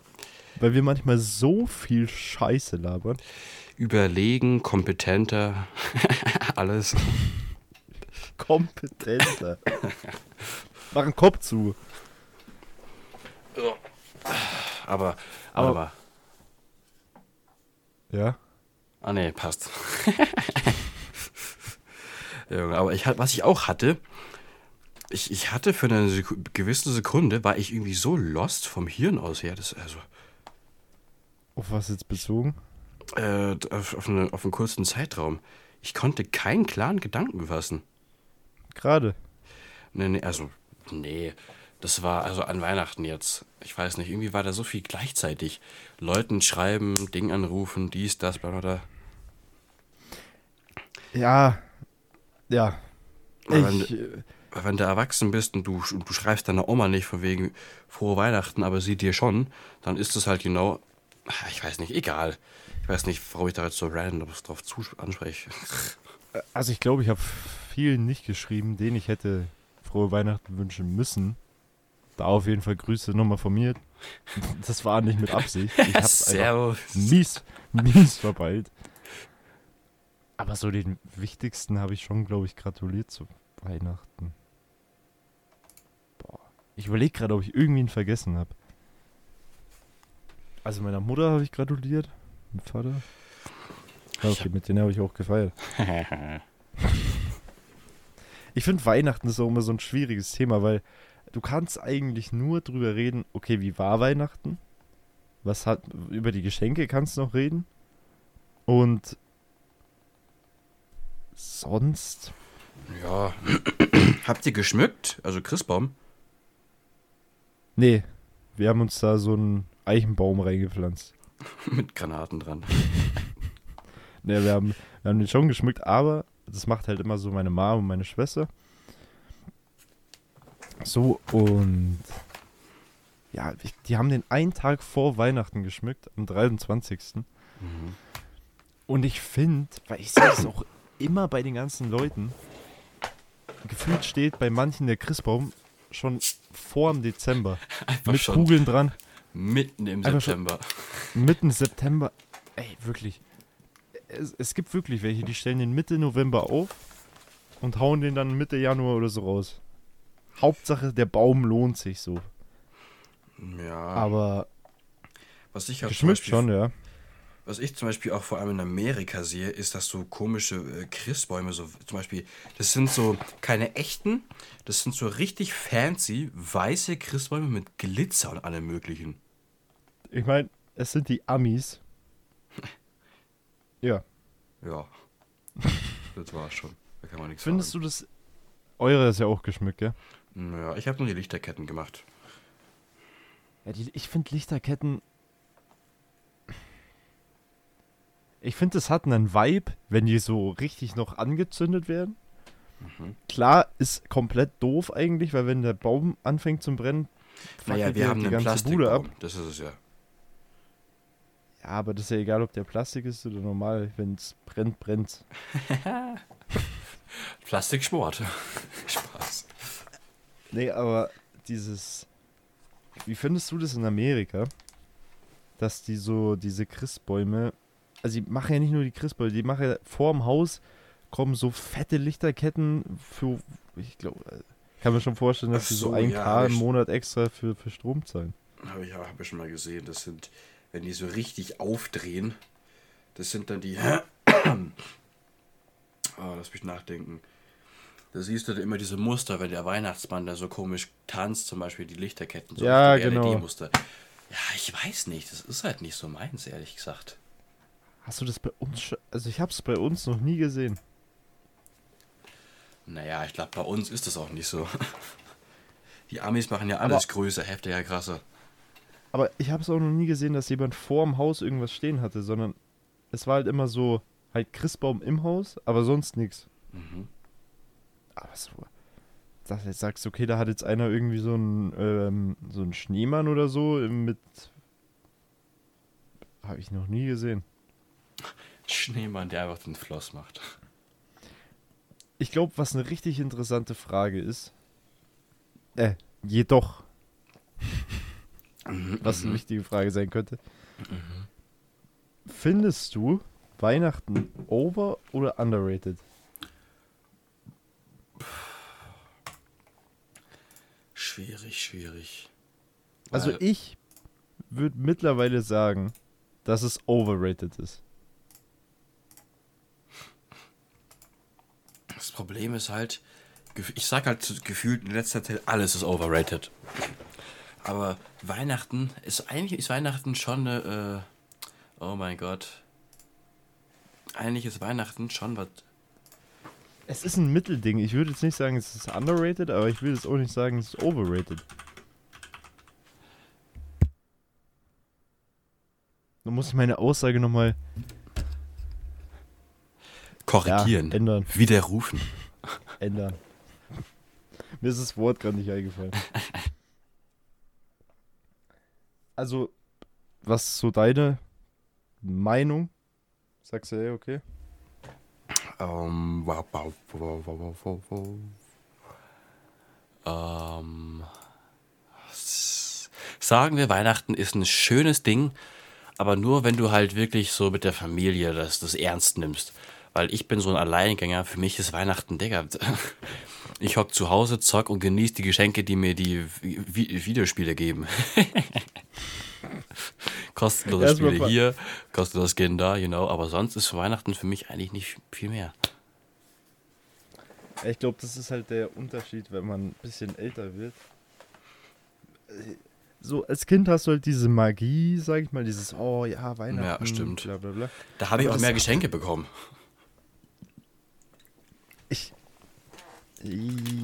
A: Weil wir manchmal so viel Scheiße labern.
B: Überlegen, kompetenter, (laughs) alles.
A: Kompetenter. Mach einen Kopf zu.
B: Aber,
A: Aber-
B: aber,
A: Ja.
B: ah nee, passt. (laughs) Aber ich, was ich auch hatte, ich, ich hatte für eine Seku gewisse Sekunde, war ich irgendwie so lost vom Hirn aus her, das, also,
A: Auf was jetzt bezogen?
B: äh, auf, auf, eine, auf einen kurzen Zeitraum. Ich konnte keinen klaren Gedanken fassen.
A: Gerade.
B: Nee, nee, also, nee. Das war also an Weihnachten jetzt. Ich weiß nicht, irgendwie war da so viel gleichzeitig. Leuten schreiben, Ding anrufen, dies, das, bla bla bla.
A: Ja. Ja. Ich,
B: wenn, wenn du erwachsen bist und du, und du schreibst deiner Oma nicht von wegen frohe Weihnachten, aber sie dir schon, dann ist es halt genau, ich weiß nicht, egal. Ich weiß nicht, warum ich da jetzt so random drauf zu anspreche. (laughs)
A: also ich glaube, ich habe vielen nicht geschrieben, denen ich hätte frohe Weihnachten wünschen müssen. Da auf jeden Fall Grüße nochmal von mir. Das war nicht mit Absicht. Ich hab's (laughs)
B: Servus.
A: mies, mies verpeilt. Aber so den wichtigsten habe ich schon, glaube ich, gratuliert zu Weihnachten. Boah. Ich überlege gerade, ob ich irgendwen vergessen habe. Also meiner Mutter habe ich gratuliert. Mit Vater. Okay, mit denen habe ich auch gefeiert. (laughs) Ich finde Weihnachten ist auch immer so ein schwieriges Thema, weil du kannst eigentlich nur drüber reden, okay, wie war Weihnachten? Was hat, über die Geschenke kannst du noch reden? Und sonst?
B: ja. (clears throat) Habt ihr geschmückt? Also Christbaum?
A: Nee, wir haben uns da so einen Eichenbaum reingepflanzt. (laughs)
B: Mit Granaten dran. (laughs)
A: Nee, wir haben, wir haben den schon geschmückt, aber das macht halt immer so meine Mama und meine Schwester. So, und ja, die haben den einen Tag vor Weihnachten geschmückt, am 23.
B: Mhm.
A: Und ich finde, weil ich sehe es auch immer bei den ganzen Leuten, gefühlt steht bei manchen der Christbaum schon vor dem Dezember. (laughs)
B: Einfach
A: mit Kugeln dran,
B: mitten im
A: Einfach schon-
B: September. (laughs)
A: mitten September. Ey, wirklich. Es, es gibt wirklich welche, die stellen den Mitte November auf und hauen den dann Mitte Januar oder so raus. Hauptsache, der Baum lohnt sich so.
B: Ja.
A: Aber
B: was ich, halt
A: geschmückt schon, ja.
B: Was ich zum Beispiel auch vor allem in Amerika sehe, ist, dass so komische äh, Christbäume, so zum Beispiel, das sind so keine echten, das sind so richtig fancy weiße Christbäume mit Glitzer und allem möglichen.
A: Ich meine, es sind die Amis. (laughs) Ja.
B: Ja. das war's schon. Da kann man nichts
A: Findest
B: sagen.
A: du das? Eure ist ja auch geschmückt, gell?
B: Naja, ich habe nur die Lichterketten gemacht.
A: Ja, die, ich finde Lichterketten. Ich finde, es hat einen Vibe, wenn die so richtig noch angezündet werden.
B: Mhm.
A: Klar, ist komplett doof eigentlich, weil wenn der Baum anfängt zu brennen,
B: Naja, wir haben
A: die ganze Bude ab.
B: Plastikbaum. Das ist es ja.
A: Ja, aber das ist ja egal, ob der Plastik ist oder normal. Wenn es brennt, brennt. (laughs)
B: Plastiksport. (laughs) Spaß.
A: Nee, aber dieses. Wie findest du das in Amerika? Dass die so, diese Christbäume. Also, die machen ja nicht nur die Christbäume, die machen ja vorm Haus kommen so fette Lichterketten für. Ich glaube, kann mir schon vorstellen, dass
B: Ach
A: die so
B: so,
A: ein
B: ja,
A: K im Monat extra für, für Strom zahlen.
B: Habe ich, hab ich schon mal gesehen. Das sind, wenn die so richtig aufdrehen, das sind dann die. oh, (coughs) lass mich nachdenken. Da siehst du dann immer diese Muster, wenn der Weihnachtsmann da so komisch tanzt, zum Beispiel die Lichterketten. So
A: Ja, genau.
B: LED-Muster. Ja, ich weiß nicht. Das ist halt nicht so meins, ehrlich gesagt.
A: Hast du das bei uns schon? Also, ich habe es bei uns noch nie gesehen.
B: Naja, ich glaube, bei uns ist das auch nicht so. (laughs) Die Amis machen ja alles größer, heftiger, krasser.
A: Aber ich habe es auch noch nie gesehen, dass jemand vorm Haus irgendwas stehen hatte, sondern es war halt immer so, halt Christbaum im Haus, aber sonst nichts.
B: Mhm.
A: Aber so, dass du jetzt sagst, okay, da hat jetzt einer irgendwie so einen, ähm, so einen Schneemann oder so mit. Habe ich noch nie gesehen.
B: Schneemann, der einfach den Floss macht.
A: Ich glaube, was eine richtig interessante Frage ist. Äh, Jedoch,
B: Mhm,
A: was eine
B: mhm.
A: wichtige Frage sein könnte. Findest du Weihnachten over oder underrated?
B: Schwierig, schwierig.
A: Also
B: Weil-
A: ich würde mittlerweile sagen, dass es overrated ist.
B: Das Problem ist halt, ich sag halt gefühlt in letzter Zeit, alles ist overrated. Aber Weihnachten ist eigentlich ist Weihnachten schon eine, äh, oh mein Gott. Eigentlich ist Weihnachten schon was.
A: Es ist ein Mittelding. Ich würde jetzt nicht sagen, es ist underrated, aber ich will jetzt auch nicht sagen, es ist overrated. Da muss ich meine Aussage nochmal
B: Korrigieren.
A: Ja, ändern.
B: Widerrufen. (laughs)
A: ändern. Mir ist das Wort gerade nicht eingefallen. Also, was ist so deine Meinung? Sagst du, ey, okay?
B: Ähm, wow, wow, wow, wow, wow, wow. Ähm, sagen wir, Weihnachten ist ein schönes Ding, aber nur, wenn du halt wirklich so mit der Familie das, das ernst nimmst. Weil ich bin so ein Alleingänger, für mich ist Weihnachten, Digga. (laughs) Ich hock zu Hause, zock und genieße die Geschenke, die mir die Vi Videospiele geben. (laughs) kostenlose Spiele hier, kostenloses Skin da, you know. Aber sonst ist Weihnachten für mich eigentlich nicht viel mehr.
A: Ich glaube, das ist halt der Unterschied, wenn man ein bisschen älter wird. So, als Kind hast du halt diese Magie, sag ich mal, dieses, oh ja, Weihnachten,
B: Ja, stimmt.
A: bla bla bla.
B: Da habe ich auch mehr Geschenke bekommen.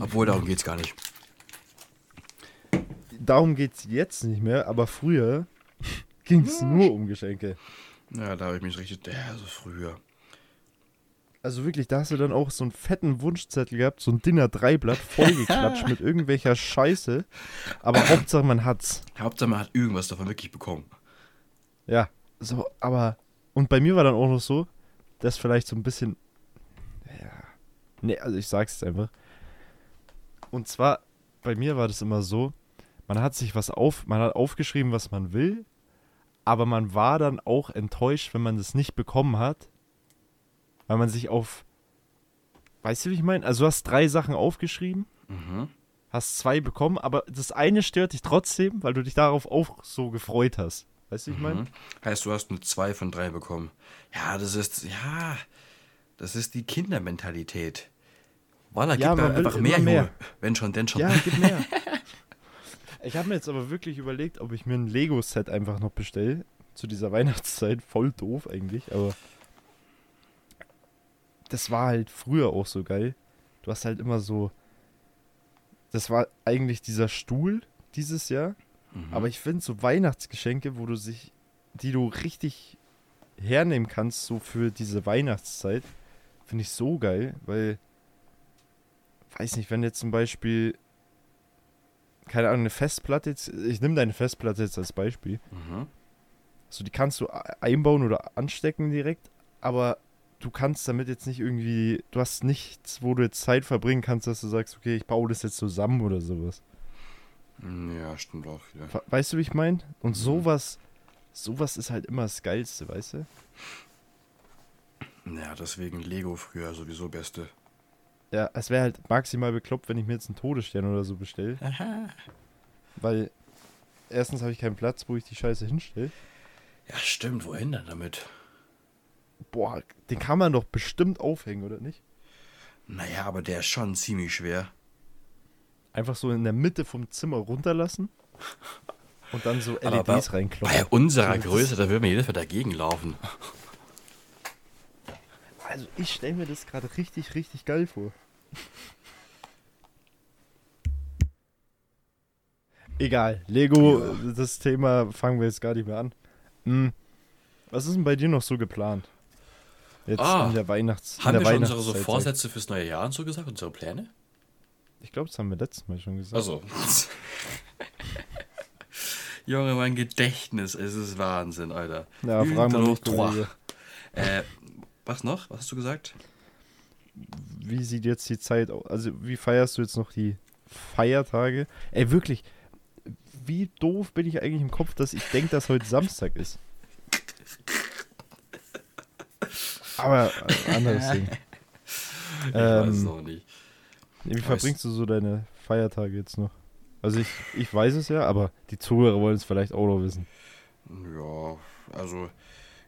B: Obwohl, darum geht's gar nicht.
A: Darum geht's jetzt nicht mehr, aber früher (laughs) ging es nur um Geschenke.
B: Ja, da habe ich mich richtig. Ja, so früher.
A: Also wirklich, da hast du dann auch so einen fetten Wunschzettel gehabt, so ein Dinner 3 Blatt vollgeklatscht (laughs) mit irgendwelcher Scheiße. Aber Hauptsache man hat's.
B: Hauptsache, man hat irgendwas davon wirklich bekommen.
A: Ja, so, aber. Und bei mir war dann auch noch so, dass vielleicht so ein bisschen. Ja. Nee, also ich sag's jetzt einfach. Und zwar, bei mir war das immer so, man hat sich was auf, man hat aufgeschrieben, was man will, aber man war dann auch enttäuscht, wenn man das nicht bekommen hat, weil man sich auf. Weißt du, wie ich meine? Also du hast drei Sachen aufgeschrieben,
B: Mhm.
A: hast zwei bekommen, aber das eine stört dich trotzdem, weil du dich darauf auch so gefreut hast. Weißt du, wie ich meine?
B: Mhm. Heißt, du hast eine 2 von 3 bekommen. Ja, das ist. Ja. Das ist die Kindermentalität. Voilà,
A: Ja,
B: gib mir einfach mehr,
A: mehr.
B: Wenn schon, denn schon.
A: Ja, gib mehr. (laughs) ich habe mir jetzt aber wirklich überlegt, ob ich mir ein Lego-Set einfach noch bestelle. Zu dieser Weihnachtszeit. Voll doof eigentlich, aber. Das war halt früher auch so geil. Du hast halt immer so. Das war eigentlich dieser Stuhl dieses Jahr.
B: Mhm.
A: Aber ich finde so Weihnachtsgeschenke, wo du sich. die du richtig hernehmen kannst, so für diese Weihnachtszeit, finde ich so geil, weil weiß nicht, wenn jetzt zum Beispiel, keine Ahnung, eine Festplatte jetzt, ich nehme deine Festplatte jetzt als Beispiel,
B: Mhm.
A: so die kannst du einbauen oder anstecken direkt, aber du kannst damit jetzt nicht irgendwie, du hast nichts, wo du jetzt Zeit verbringen kannst, dass du sagst, okay, ich baue das jetzt zusammen oder sowas.
B: Mm, Ja, stimmt auch.
A: Ver- Weißt du, wie ich meine? Und
B: Mhm.
A: sowas, sowas ist halt immer das Geilste, weißt du?
B: Ja, deswegen Lego früher sowieso beste.
A: Ja, es wäre halt maximal bekloppt, wenn ich mir jetzt einen Todesstern oder so bestelle, weil erstens habe ich keinen Platz, wo ich die Scheiße hinstelle.
B: Ja, stimmt. Wohin denn damit?
A: Boah, den kann man doch bestimmt aufhängen, oder nicht?
B: Naja, aber der ist schon ziemlich schwer.
A: Einfach so in der Mitte vom Zimmer runterlassen (laughs) und dann so
B: Aber bei-
A: LEDs reinkloppen.
B: Bei unserer
A: Das-
B: Größe, da würden wir jedes Mal dagegen laufen.
A: Also ich stelle mir das gerade richtig, richtig geil vor. Egal, Lego,
B: Ja.
A: das Thema fangen wir jetzt gar nicht mehr an. Hm. Was ist denn bei dir noch so geplant? Jetzt
B: Ah,
A: in der Weihnachts in
B: Haben
A: der
B: wir schon unsere so Vorsätze fürs neue Jahr und so gesagt, unsere Pläne?
A: Ich glaube, das haben wir letztes Mal schon gesagt.
B: Also. (laughs) Junge, mein Gedächtnis, es ist Wahnsinn, Alter.
A: ja, fragen wir Kollege.
B: Äh, was noch? Was hast du gesagt?
A: Wie sieht jetzt die Zeit aus? Also, wie feierst du jetzt noch die Feiertage. Ey, wirklich, wie doof bin ich eigentlich im Kopf, dass ich denke, dass heute Samstag ist. Aber äh, anderes Ding.
B: Ich weiß es
A: Ähm,
B: auch nicht.
A: Wie verbringst du so deine Feiertage jetzt noch? Also ich, ich weiß es ja, aber die Zuhörer wollen es vielleicht auch noch wissen.
B: Ja, also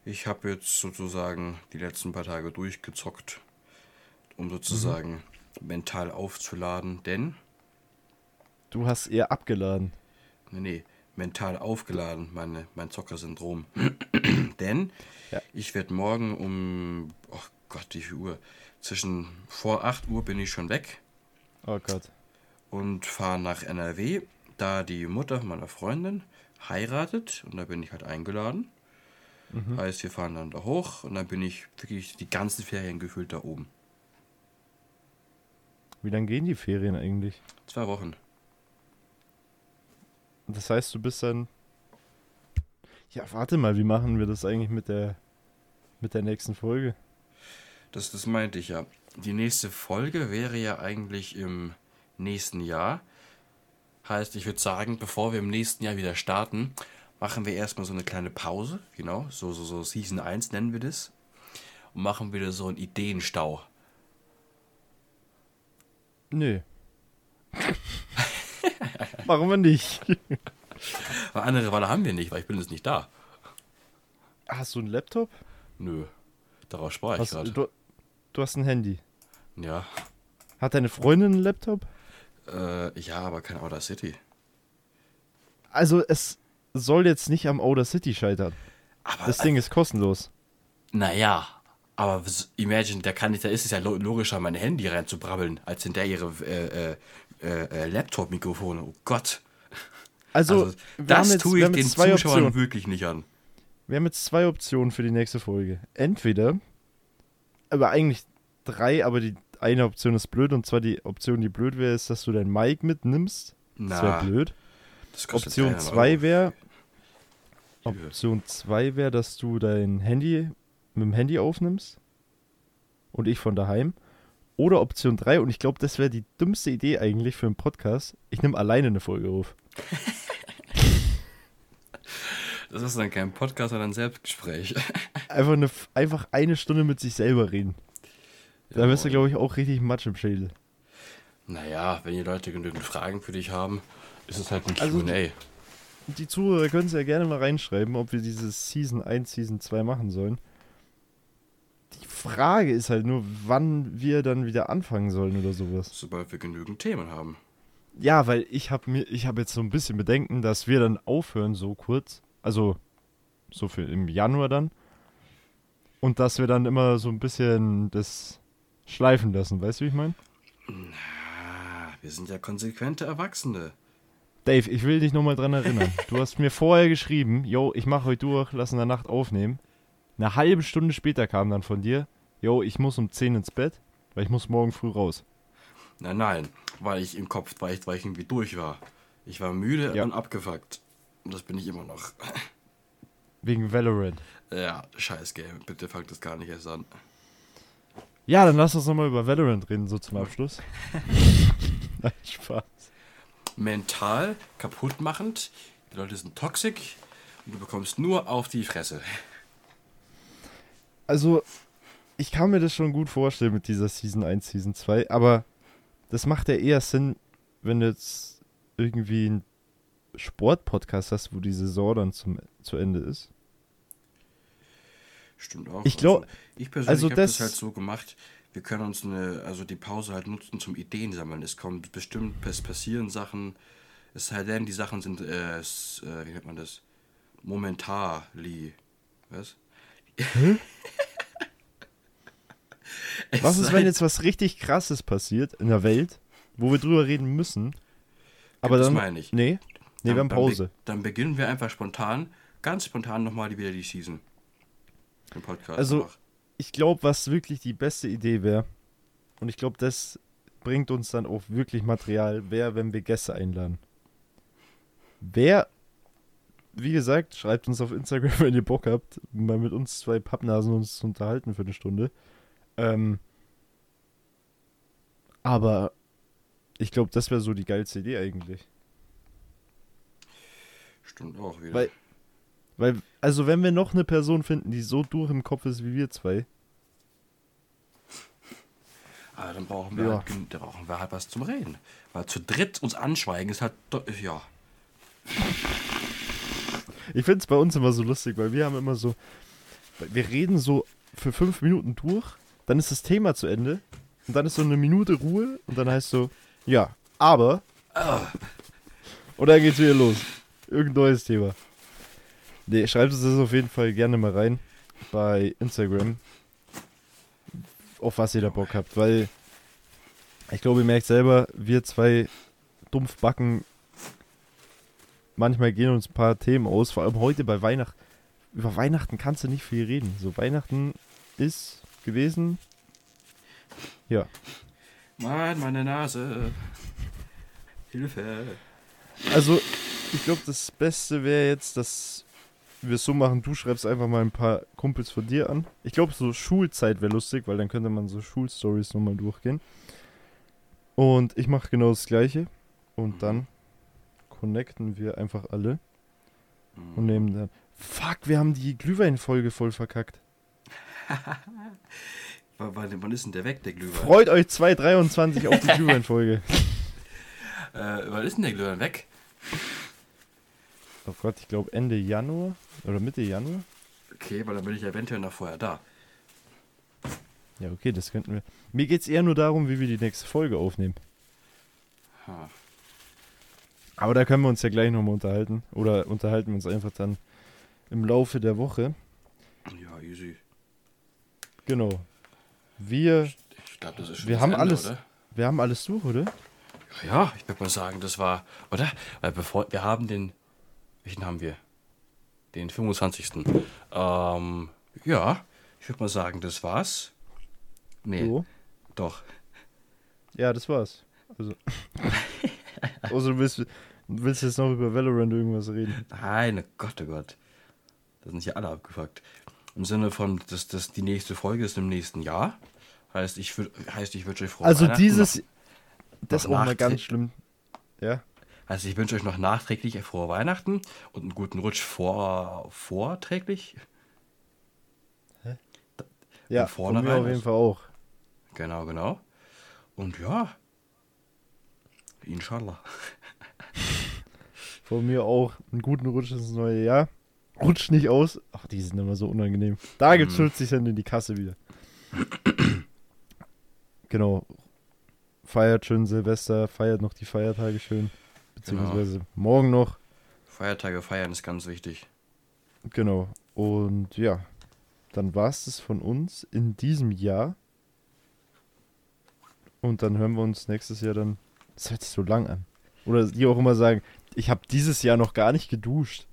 B: ich habe jetzt sozusagen die letzten paar Tage durchgezockt, um sozusagen mental aufzuladen, denn,
A: Du hast eher abgeladen.
B: nee, nee, mental aufgeladen, meine, mein Zockersyndrom. (clears throat) denn
A: Ja.
B: ich werde morgen um, oh Gott, wie viel Uhr? Zwischen vor 8 Uhr bin ich schon weg
A: Oh Gott.
B: und fahre nach NRW, da die Mutter meiner Freundin heiratet und da bin ich halt eingeladen. Heißt, wir fahren dann da hoch und dann bin ich wirklich die ganzen Ferien gefühlt da oben.
A: Wie lange gehen die Ferien eigentlich?
B: Zwei Wochen.
A: Das heißt, du bist dann. Ja, warte mal, wie machen wir das eigentlich mit der mit der nächsten Folge?
B: Das, das meinte ich ja. Die nächste Folge wäre ja eigentlich im nächsten Jahr. Heißt, ich würde sagen, bevor wir im nächsten Jahr wieder starten, machen wir erstmal so eine kleine Pause. Genau, so, so, so Season 1 nennen wir das. Und machen wieder so einen Ideenstau.
A: Nö. Wir nicht.
B: Weil andere Wahl haben wir nicht, weil ich bin jetzt nicht da.
A: Hast du einen Laptop?
B: Nö. Darauf spare ich gerade.
A: du, du hast ein Handy.
B: Ja.
A: Hat deine Freundin einen Laptop?
B: Äh, ja, aber kein Outer City.
A: Also es soll jetzt nicht am Outer City scheitern.
B: Aber
A: Das Ding ist kostenlos.
B: Naja, aber imagine, da kann ich, da ist es ja lo- logischer, mein Handy reinzubrabbeln, als hinter ihre äh, äh, äh, äh, Laptop-Mikrofone. Oh Gott.
A: Also,
B: Also, das
A: jetzt,
B: tue ich den Zuschauern
A: Optionen.
B: wirklich nicht an.
A: Wir haben jetzt zwei Optionen für die nächste Folge. Entweder, aber eigentlich drei, aber die eine Option ist blöd und zwar die Option, die blöd wäre, ist, dass du dein Mic mitnimmst. Das wäre
B: Na,
A: blöd.
B: das
A: Option
B: 300
A: 2
B: Euro.
A: wäre. Option 2 wäre, dass du dein Handy mit dem Handy aufnimmst und ich von daheim. Oder Option 3, und ich glaube, das wäre die dümmste Idee eigentlich für einen Podcast. Ich nehme alleine eine Folge auf. (laughs)
B: Das ist dann kein Podcast, sondern ein Selbstgespräch. (laughs)
A: Einfach eine, einfach eine Stunde mit sich selber reden. Da bist du, glaube ich, auch richtig Matsch im Schädel.
B: Naja, wenn die Leute genügend Fragen für dich haben, ist es halt ein
A: Also,
B: Q&A.
A: Die Zuhörer können es ja gerne mal reinschreiben, ob wir dieses Season 1, Season 2 machen sollen. Die Frage ist halt nur, wann wir dann wieder anfangen sollen oder sowas.
B: Sobald wir genügend Themen haben.
A: Ja, weil ich habe mir, ich habe jetzt so ein bisschen Bedenken, dass wir dann aufhören so kurz, also so für im Januar dann, und dass wir dann immer so ein bisschen das schleifen lassen, weißt du, wie ich meine?
B: Ah, wir sind ja konsequente Erwachsene.
A: Dave, ich will dich nochmal dran erinnern. Du hast mir vorher geschrieben, yo, ich mache heute durch, lass in der Nacht aufnehmen. Eine halbe Stunde später kam dann von dir, yo, ich muss um 10 ins Bett, weil ich muss morgen früh raus.
B: Nein, nein, weil ich im Kopf, weil ich, weil ich irgendwie durch war. Ich war müde
A: Ja.
B: und abgefuckt. Und das bin ich immer noch. (laughs)
A: Wegen Valorant.
B: Ja, scheiß Game. Bitte fangt das gar nicht erst an.
A: Ja, dann lass uns nochmal über Valorant reden, so zum Abschluss. (laughs) Nein, Spaß.
B: Mental kaputtmachend. Die Leute sind toxisch und du bekommst nur auf die Fresse.
A: Also, ich kann mir das schon gut vorstellen mit dieser Season 1, Season 2, aber das macht ja eher Sinn, wenn du jetzt irgendwie einen Sportpodcast hast, wo die Saison dann zum, zu Ende ist.
B: Stimmt auch.
A: Ich glaub-
B: also, ich persönlich
A: also
B: habe das
A: das-
B: halt so gemacht. Wir können uns eine, also die Pause halt nutzen zum Ideen sammeln. Es kommt bestimmt, es passieren Sachen. Es sei denn, die Sachen sind, äh, äh, wie nennt man das? Momentarly. Was? (laughs) Es
A: Was ist, wenn jetzt was richtig krasses passiert in der Welt, wo wir drüber reden müssen? Aber
B: das
A: dann.
B: meine ich.
A: Nee, nee,
B: Dann-
A: wir haben Pause.
B: Dann, beginnen wir einfach spontan, ganz spontan nochmal wieder die Season. Den Podcast.
A: Also-
B: einfach.
A: Ich glaube, was wirklich die beste Idee wäre, und ich glaube, das bringt uns dann auch wirklich Material, wäre, wenn wir Gäste einladen. Wer, wie gesagt, schreibt uns auf Instagram, (laughs) wenn ihr Bock habt, mal mit uns zwei Pappnasen uns zu unterhalten für eine Stunde. Ähm, aber ich glaube, das wäre so die geilste Idee eigentlich.
B: Stimmt auch wieder.
A: Weil, weil, also wenn wir noch eine Person finden, die so durch im Kopf ist wie wir zwei,
B: Aber dann brauchen wir,
A: Ja.
B: halt, gen- da brauchen wir halt was zum Reden. Weil zu dritt uns anschweigen ist halt, ja.
A: Ich finde es bei uns immer so lustig, weil wir haben immer so, wir reden so für fünf Minuten durch, dann ist das Thema zu Ende und dann ist so eine Minute Ruhe und dann heißt so, ja, aber und dann geht's wieder los. Irgendein neues Thema. Nee, schreibt uns das auf jeden Fall gerne mal rein bei Instagram, auf was ihr da Bock habt, weil ich glaube, ihr merkt selber, wir zwei Dumpfbacken, manchmal gehen uns ein paar Themen aus, vor allem heute bei Weihnachten. Über Weihnachten kannst du nicht viel reden. So, Weihnachten ist gewesen. Ja.
B: Mann, meine Nase. Hilfe.
A: Also, ich glaube, das Beste wäre jetzt, dass wir es so machen, du schreibst einfach mal ein paar Kumpels von dir an. Ich glaube, so Schulzeit wäre lustig, weil dann könnte man so Schulstories nochmal durchgehen. Und ich mache genau das Gleiche. Und dann connecten wir einfach alle und nehmen dann. Fuck, wir haben die Glühweinfolge voll verkackt. (laughs)
B: Wann ist denn der weg, der Glühwein?
A: Freut euch 223 auf die (laughs) Glühweinfolge.
B: Äh, wann ist denn der Glühwein weg?
A: Oh Gott, ich glaube Ende Januar oder Mitte Januar.
B: Okay, weil dann bin ich eventuell noch vorher da.
A: Ja, okay, das könnten wir. Mir geht es eher nur darum, wie wir die nächste Folge aufnehmen.
B: Ha.
A: Aber da können wir uns ja gleich nochmal unterhalten. Oder unterhalten wir uns einfach dann im Laufe der Woche.
B: Ja, easy.
A: Genau. Wir,
B: Ich glaube, das ist schon
A: Wir haben
B: Ende,
A: alles.
B: Oder?
A: wir haben alles durch, oder?
B: Ja, ich würde mal sagen, das war, oder? Weil bevor, wir haben den, welchen haben wir? Den 25. Ähm, ja, ich würde mal sagen, das war's. Nee,
A: So.
B: doch.
A: Ja, das war's. Also. (laughs) Außer du willst, willst jetzt noch über Valorant irgendwas reden.
B: Nein, oh Gott, oh Gott. Da sind hier alle abgefuckt. Im Sinne von, dass das die nächste Folge ist im nächsten Jahr. Heißt, ich, heißt, ich wünsche euch frohe
A: Also dieses.
B: Noch,
A: Das ist auch mal ganz schlimm. Ja.
B: also ich wünsche euch noch nachträglich frohe Weihnachten und einen guten Rutsch vor, vorträglich.
A: Ja,
B: Und
A: von
B: vorne
A: mir auf jeden Fall auch.
B: Genau, genau. Und ja. Inshallah.
A: Von mir auch einen guten Rutsch ins neue Jahr. Rutsch nicht aus. Ach, die sind immer so unangenehm. Da gibt's 50 Cent in die Kasse wieder. (clears throat) genau. Feiert schön Silvester, feiert noch die Feiertage schön. Beziehungsweise morgen noch.
B: Feiertage feiern ist ganz wichtig.
A: Genau. Und ja, dann war's das von uns in diesem Jahr. Und dann hören wir uns nächstes Jahr dann. Das hört sich so lang an. Oder die auch immer sagen, ich habe dieses Jahr noch gar nicht geduscht.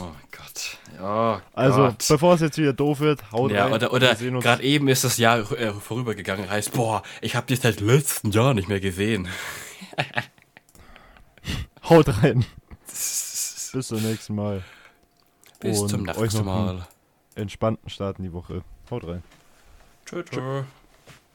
B: Oh Gott. Ja,
A: Also,
B: Gott.
A: bevor es jetzt wieder doof wird, haut
B: Ja,
A: rein.
B: oder, oder gerade eben ist das Jahr äh, vorübergegangen. Heißt, boah, ich habe dich seit letzten Jahr nicht mehr gesehen. (laughs)
A: Haut rein. (laughs) Bis zum nächsten Mal.
B: Bis
A: Und
B: zum
A: euch
B: nächsten
A: noch einen
B: Mal.
A: Entspannten Start in die Woche. Haut rein.
B: Tschö, tschö.